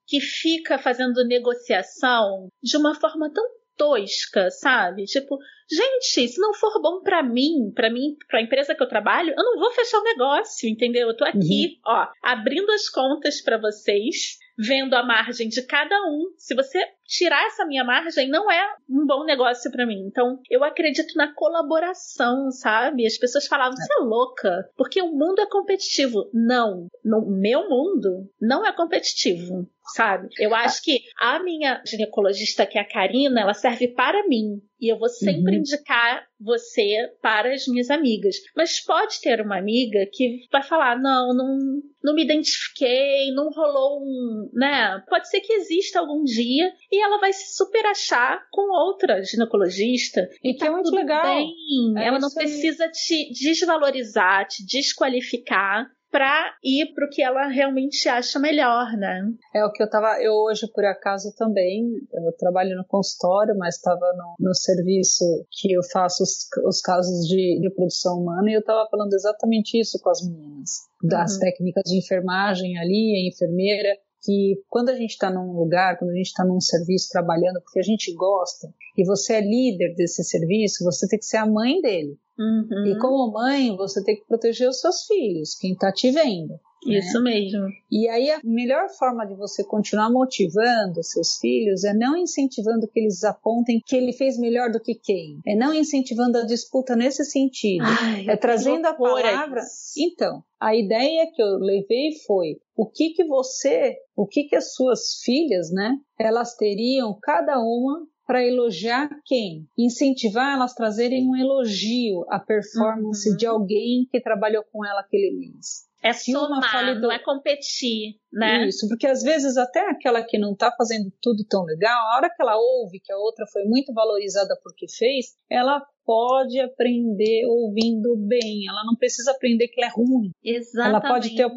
que fica fazendo negociação de uma forma tão tosca, sabe? Tipo, gente, se não for bom para mim, para mim, para a empresa que eu trabalho, eu não vou fechar o negócio, entendeu? Eu tô aqui, uhum. ó, abrindo as contas para vocês, vendo a margem de cada um. Se você tirar essa minha margem, não é um bom negócio para mim. Então, eu acredito na colaboração, sabe? As pessoas falavam, você é louca, porque o mundo é competitivo. Não, no meu mundo não é competitivo sabe? Eu acho que a minha ginecologista, que é a Karina, ela serve para mim. E eu vou sempre uhum. indicar você para as minhas amigas. Mas pode ter uma amiga que vai falar: não, não, não me identifiquei, não rolou um. né? Pode ser que exista algum dia e ela vai se super achar com outra ginecologista. E que tá é muito legal. Bem. É ela não precisa te desvalorizar, te desqualificar para ir para o que ela realmente acha melhor, né? É o que eu tava, eu hoje por acaso também, eu trabalho no consultório, mas estava no, no, serviço que eu faço os, os casos de, de, produção humana e eu estava falando exatamente isso com as meninas, das uhum. técnicas de enfermagem ali, a enfermeira, que quando a gente está num lugar, quando a gente está num serviço trabalhando, porque a gente gosta, e você é líder desse serviço, você tem que ser a mãe dele. Uhum. E como mãe, você tem que proteger os seus filhos, quem está te vendo. Né? Isso né? mesmo. E aí a melhor forma de você continuar motivando seus filhos é não incentivando que eles apontem que ele fez melhor do que quem. É não incentivando a disputa nesse sentido. Ai, é trazendo a palavra. Então, a ideia que eu levei foi o que que você, o que que as suas filhas, né, elas teriam cada uma para elogiar quem? Incentivar elas a trazerem um elogio à performance uhum. de alguém que trabalhou com ela aquele mês. É somar, não é competir, né? Isso, porque às vezes até aquela que não está fazendo tudo tão legal, a hora que ela ouve que a outra foi muito valorizada porque fez, ela pode aprender ouvindo bem. Ela não precisa aprender que ela é ruim. Exatamente. Ela pode ter.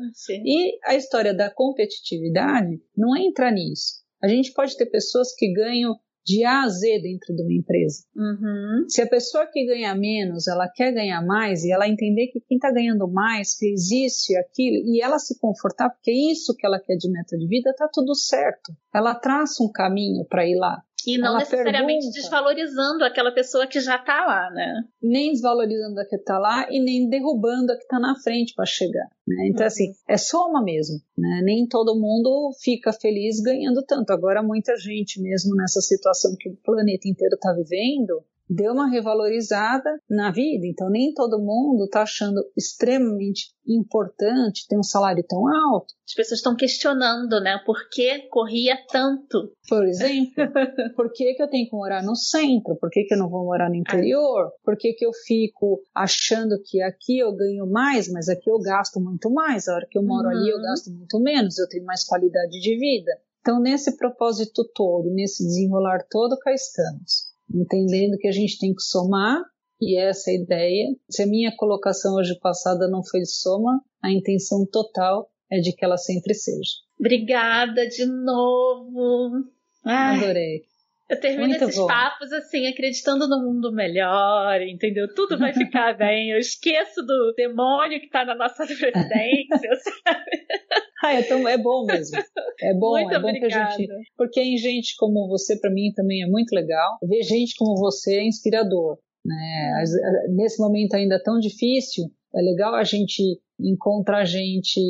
E a história da competitividade não entra nisso. A gente pode ter pessoas que ganham de A a Z dentro de uma empresa. Uhum. Se a pessoa que ganha menos, ela quer ganhar mais e ela entender que quem está ganhando mais fez isso e aquilo e ela se confortar porque é isso que ela quer de meta de vida, tá tudo certo. Ela traça um caminho para ir lá. E não Ela necessariamente pergunta, desvalorizando aquela pessoa que já está lá, né? Nem desvalorizando a que está lá e nem derrubando a que está na frente para chegar. Né? Então, uhum. assim, é soma mesmo. Né? Nem todo mundo fica feliz ganhando tanto. Agora, muita gente, mesmo nessa situação que o planeta inteiro está vivendo, deu uma revalorizada na vida. Então, nem todo mundo está achando extremamente importante ter um salário tão alto. As pessoas estão questionando, né? Por que corria tanto? Por exemplo, [laughs] por que, que eu tenho que morar no centro? Por que, que eu não vou morar no interior? Por que, que eu fico achando que aqui eu ganho mais, mas aqui eu gasto muito mais? A hora que eu moro uhum. ali eu uhum. gasto muito menos, eu tenho mais qualidade de vida. Então, nesse propósito todo, nesse desenrolar todo, cá estamos entendendo que a gente tem que somar, e essa é a ideia. Se a minha colocação hoje passada não foi de soma, a intenção total é de que ela sempre seja. Obrigada de novo. Ai, Adorei. Eu termino Muito esses bom. papos assim, acreditando no mundo melhor, entendeu? Tudo vai ficar [laughs] bem. Eu esqueço do demônio que tá na nossa [laughs] presidência, sabe? [laughs] Ah, é, tão, é bom mesmo. É bom, muito é bom obrigada. que a gente. Porque em gente como você, para mim, também é muito legal. Ver gente como você é inspirador. Né? Nesse momento ainda tão difícil, é legal a gente encontrar gente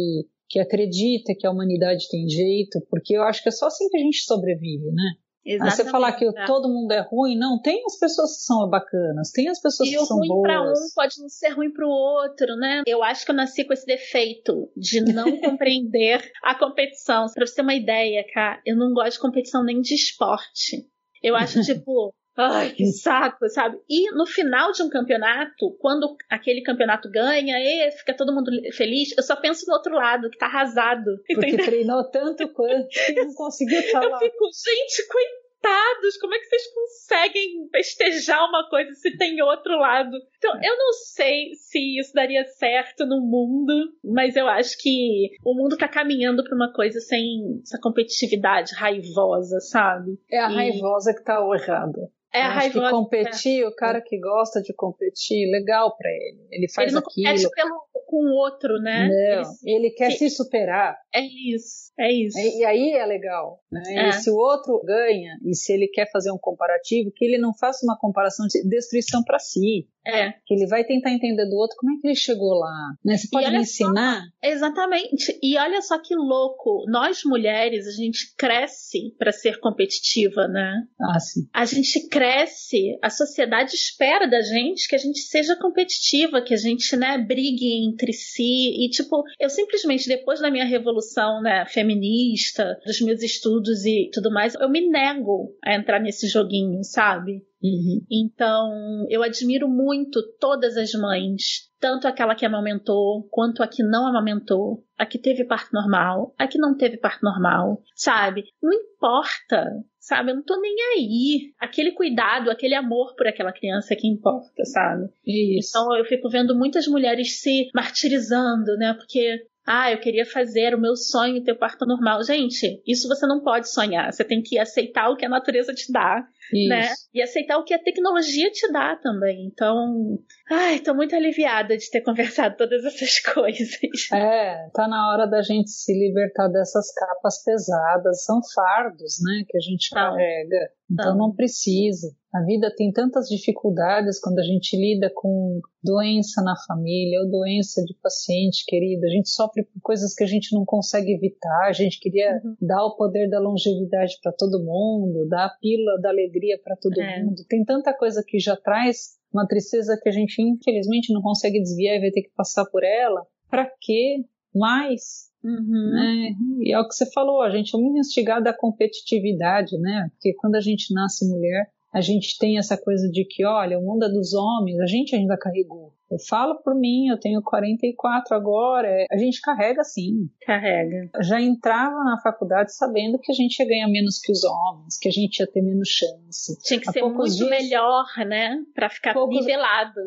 que acredita que a humanidade tem jeito, porque eu acho que é só assim que a gente sobrevive, né? Exatamente. Aí você falar que todo mundo é ruim, não, tem as pessoas que são bacanas, tem as pessoas e que são boas. E o ruim para um pode não ser ruim para o outro, né? Eu acho que eu nasci com esse defeito de não [laughs] compreender a competição. Para você ter uma ideia, cara, eu não gosto de competição nem de esporte. Eu acho, [laughs] tipo, Ai, que saco, sabe? E no final de um campeonato, quando aquele campeonato ganha, e fica todo mundo feliz, eu só penso no outro lado, que tá arrasado. Porque entendeu? treinou tanto quanto [laughs] e não conseguiu lá. Eu fico, gente, coitados, como é que vocês conseguem festejar uma coisa se tem outro lado? Então, eu não sei se isso daria certo no mundo, mas eu acho que o mundo tá caminhando pra uma coisa sem essa competitividade raivosa, sabe? É a e... raivosa que tá errado. É a raiva. Que competir, o cara que gosta de competir, legal para ele. Ele faz ele não aquilo. pelo com o outro, né? Não, ele, ele quer que... se superar. É isso, é isso. E, e aí é legal, né? É. E se o outro ganha, e se ele quer fazer um comparativo, que ele não faça uma comparação de destruição para si. É. Que ele vai tentar entender do outro como é que ele chegou lá. Né? Você pode me ensinar? Só, exatamente. E olha só que louco. Nós mulheres, a gente cresce para ser competitiva, né? Ah, sim. A gente cresce, a sociedade espera da gente que a gente seja competitiva, que a gente, né, brigue entre si. E, tipo, eu simplesmente, depois da minha revolução, né, feminista, dos meus estudos e tudo mais, eu me nego a entrar nesse joguinho, sabe? Uhum. Então, eu admiro muito todas as mães, tanto aquela que amamentou, quanto a que não amamentou, a que teve parto normal, a que não teve parto normal, sabe? Não importa, sabe? Eu não tô nem aí. Aquele cuidado, aquele amor por aquela criança é que importa, sabe? Isso. Então, eu fico vendo muitas mulheres se martirizando, né? Porque ah, eu queria fazer o meu sonho ter parto normal. Gente, isso você não pode sonhar. Você tem que aceitar o que a natureza te dá isso. né? E aceitar o que a tecnologia te dá também. Então, ai, tô muito aliviada de ter [laughs] conversado todas essas [laughs] coisas. É, tá na hora da gente se libertar dessas capas pesadas, são fardos, né, que a gente tá. carrega. Então não precisa. A vida tem tantas dificuldades quando a gente lida com doença na família ou doença de paciente querido. A gente sofre por coisas que a gente não consegue evitar. A gente queria uhum. dar o poder da longevidade para todo mundo, dar a pílula da alegria para todo é. mundo. Tem tanta coisa que já traz uma tristeza que a gente infelizmente não consegue desviar e vai ter que passar por ela. Para quê? Mais? Uhum. Né? E é o que você falou, a gente é muito instigada à competitividade, né? Porque quando a gente nasce mulher, a gente tem essa coisa de que, olha, o mundo é dos homens, a gente ainda carregou. Eu falo por mim, eu tenho 44 agora, a gente carrega sim. Carrega. Já entrava na faculdade sabendo que a gente ia ganhar menos que os homens, que a gente ia ter menos chance. Tinha que Há ser muito dias... melhor, né? Para ficar poucos... nivelado.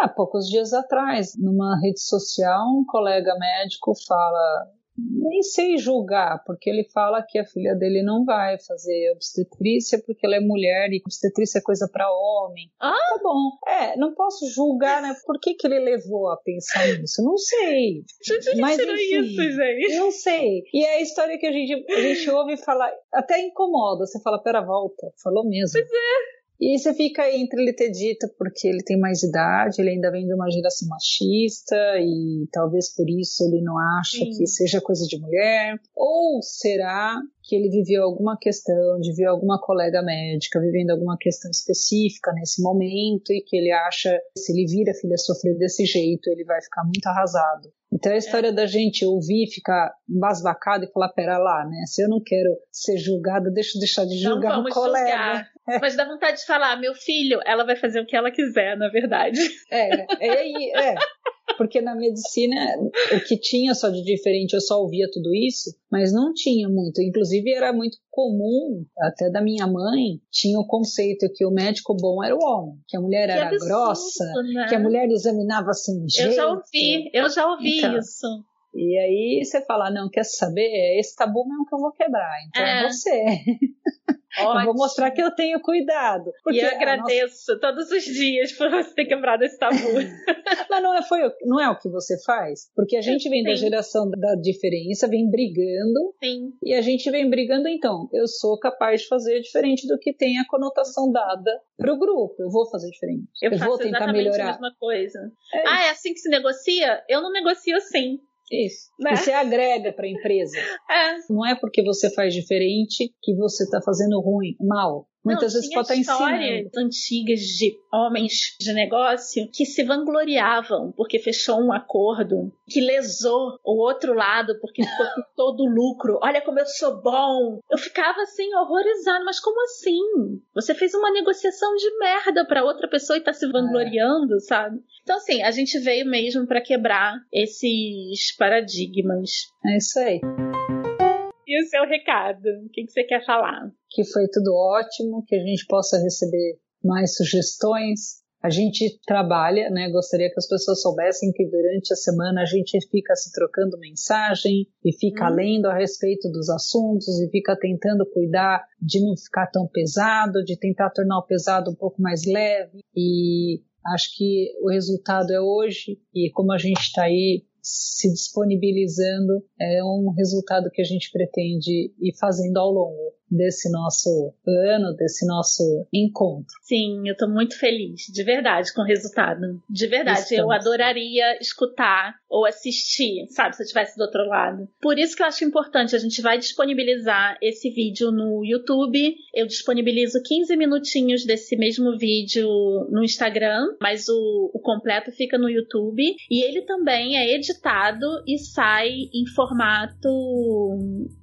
Há poucos dias atrás, numa rede social, um colega médico fala: nem sei julgar, porque ele fala que a filha dele não vai fazer obstetrícia porque ela é mulher e obstetrícia é coisa para homem. Ah, tá bom. É, não posso julgar, né? Por que, que ele levou a pensar nisso? Não sei. Gente, Mas enfim, isso, gente. Não sei. E é a história que a gente, a gente ouve falar, até incomoda. Você fala, pera, volta. Falou mesmo. Pois é. E você fica entre ele ter dito porque ele tem mais idade, ele ainda vem de uma geração machista e talvez por isso ele não acha Sim. que seja coisa de mulher. Ou será que ele viveu alguma questão, de ver alguma colega médica vivendo alguma questão específica nesse momento e que ele acha que se ele vir a filha sofrer desse jeito, ele vai ficar muito arrasado. Então a história é. da gente ouvir, ficar embasbacado e falar, pera lá, né? Se eu não quero ser julgada, deixa eu deixar de julgar o colega. Julgar. [laughs] Mas dá vontade de falar, meu filho, ela vai fazer o que ela quiser, na verdade. É, é, é. Porque na medicina, o que tinha só de diferente, eu só ouvia tudo isso, mas não tinha muito. Inclusive, era muito comum, até da minha mãe, tinha o conceito que o médico bom era o homem, que a mulher que era absurdo, grossa, né? que a mulher examinava assim jeito. Eu já ouvi, eu já ouvi então, isso. E aí você fala, não, quer saber? Esse tabu mesmo que eu vou quebrar, então é, é você. Ótimo. [laughs] Eu vou mostrar que eu tenho cuidado. Porque e eu agradeço nossa... todos os dias por você ter quebrado esse tabu. [laughs] Mas não é, foi, não é o que você faz? Porque a gente vem Sim. da geração da diferença, vem brigando. Sim. E a gente vem brigando, então, eu sou capaz de fazer diferente do que tem a conotação dada para o grupo. Eu vou fazer diferente. Eu, eu vou tentar melhorar. a mesma coisa. É ah, é assim que se negocia? Eu não negocio assim. Isso. Né? Você agrega para a empresa. É. Não é porque você faz diferente que você está fazendo ruim, mal. Muitas Não, vezes pode estar ensinando. antigas de homens de negócio que se vangloriavam porque fechou um acordo que lesou o outro lado porque ficou com [laughs] todo o lucro. Olha como eu sou bom. Eu ficava assim horrorizado, mas como assim? Você fez uma negociação de merda para outra pessoa e tá se vangloriando, é. sabe? Então assim, a gente veio mesmo para quebrar esses paradigmas. É isso aí. E o seu recado? O que, que você quer falar? Que foi tudo ótimo, que a gente possa receber mais sugestões. A gente trabalha, né? Gostaria que as pessoas soubessem que durante a semana a gente fica se trocando mensagem e fica hum. lendo a respeito dos assuntos e fica tentando cuidar de não ficar tão pesado, de tentar tornar o pesado um pouco mais leve. E Acho que o resultado é hoje e como a gente está aí se disponibilizando, é um resultado que a gente pretende ir fazendo ao longo desse nosso ano, desse nosso encontro. Sim, eu estou muito feliz, de verdade, com o resultado. De verdade, Estamos. eu adoraria escutar ou assistir, sabe, se eu estivesse do outro lado. Por isso que eu acho importante, a gente vai disponibilizar esse vídeo no YouTube. Eu disponibilizo 15 minutinhos desse mesmo vídeo no Instagram, mas o, o completo fica no YouTube. E ele também é editado e sai em formato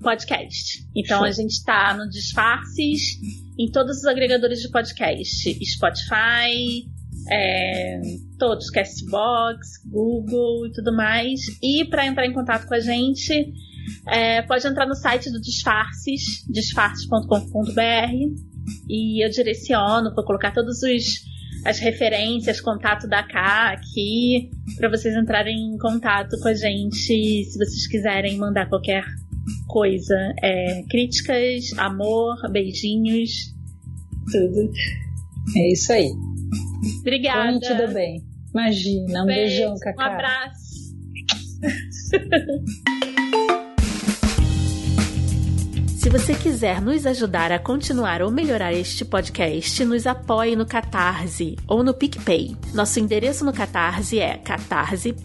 podcast. Então a gente está no Disfarces em todos os agregadores de podcast: Spotify, é, todos, Castbox, Google e tudo mais. E para entrar em contato com a gente, é, pode entrar no site do Disfarces, disfarces.com.br, e eu direciono, vou colocar todos os as referências, contato da K aqui, para vocês entrarem em contato com a gente se vocês quiserem mandar qualquer coisa. É, críticas, amor, beijinhos, tudo. É isso aí. Obrigada. Como tudo bem. Imagina, um beijão, Cacá. Um abraço. [laughs] Se você quiser nos ajudar a continuar ou melhorar este podcast, nos apoie no Catarse ou no PicPay. Nosso endereço no Catarse é catarse.me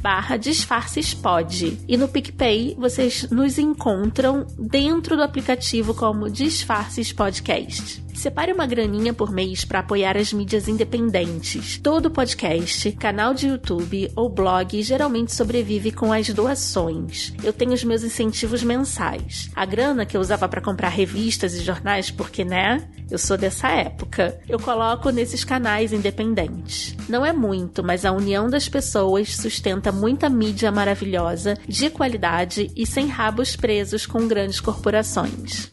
barra disfarcespod. E no PicPay vocês nos encontram dentro do aplicativo como Disfarces Podcast. Separe uma graninha por mês para apoiar as mídias independentes. Todo podcast, canal de YouTube ou blog geralmente sobrevive com as doações. Eu tenho os meus incentivos mensais. A grana que eu usava para comprar revistas e jornais, porque né? Eu sou dessa época. Eu coloco nesses canais independentes. Não é muito, mas a união das pessoas sustenta muita mídia maravilhosa, de qualidade e sem rabos presos com grandes corporações.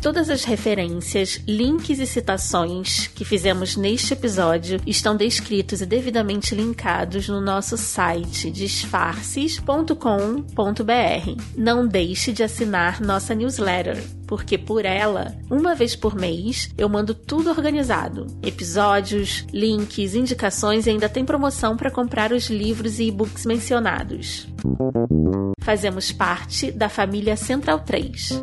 Todas as referências, links e citações que fizemos neste episódio estão descritos e devidamente linkados no nosso site disfarces.com.br. Não deixe de assinar nossa newsletter, porque por ela, uma vez por mês, eu mando tudo organizado: episódios, links, indicações e ainda tem promoção para comprar os livros e e-books mencionados. Fazemos parte da família Central 3.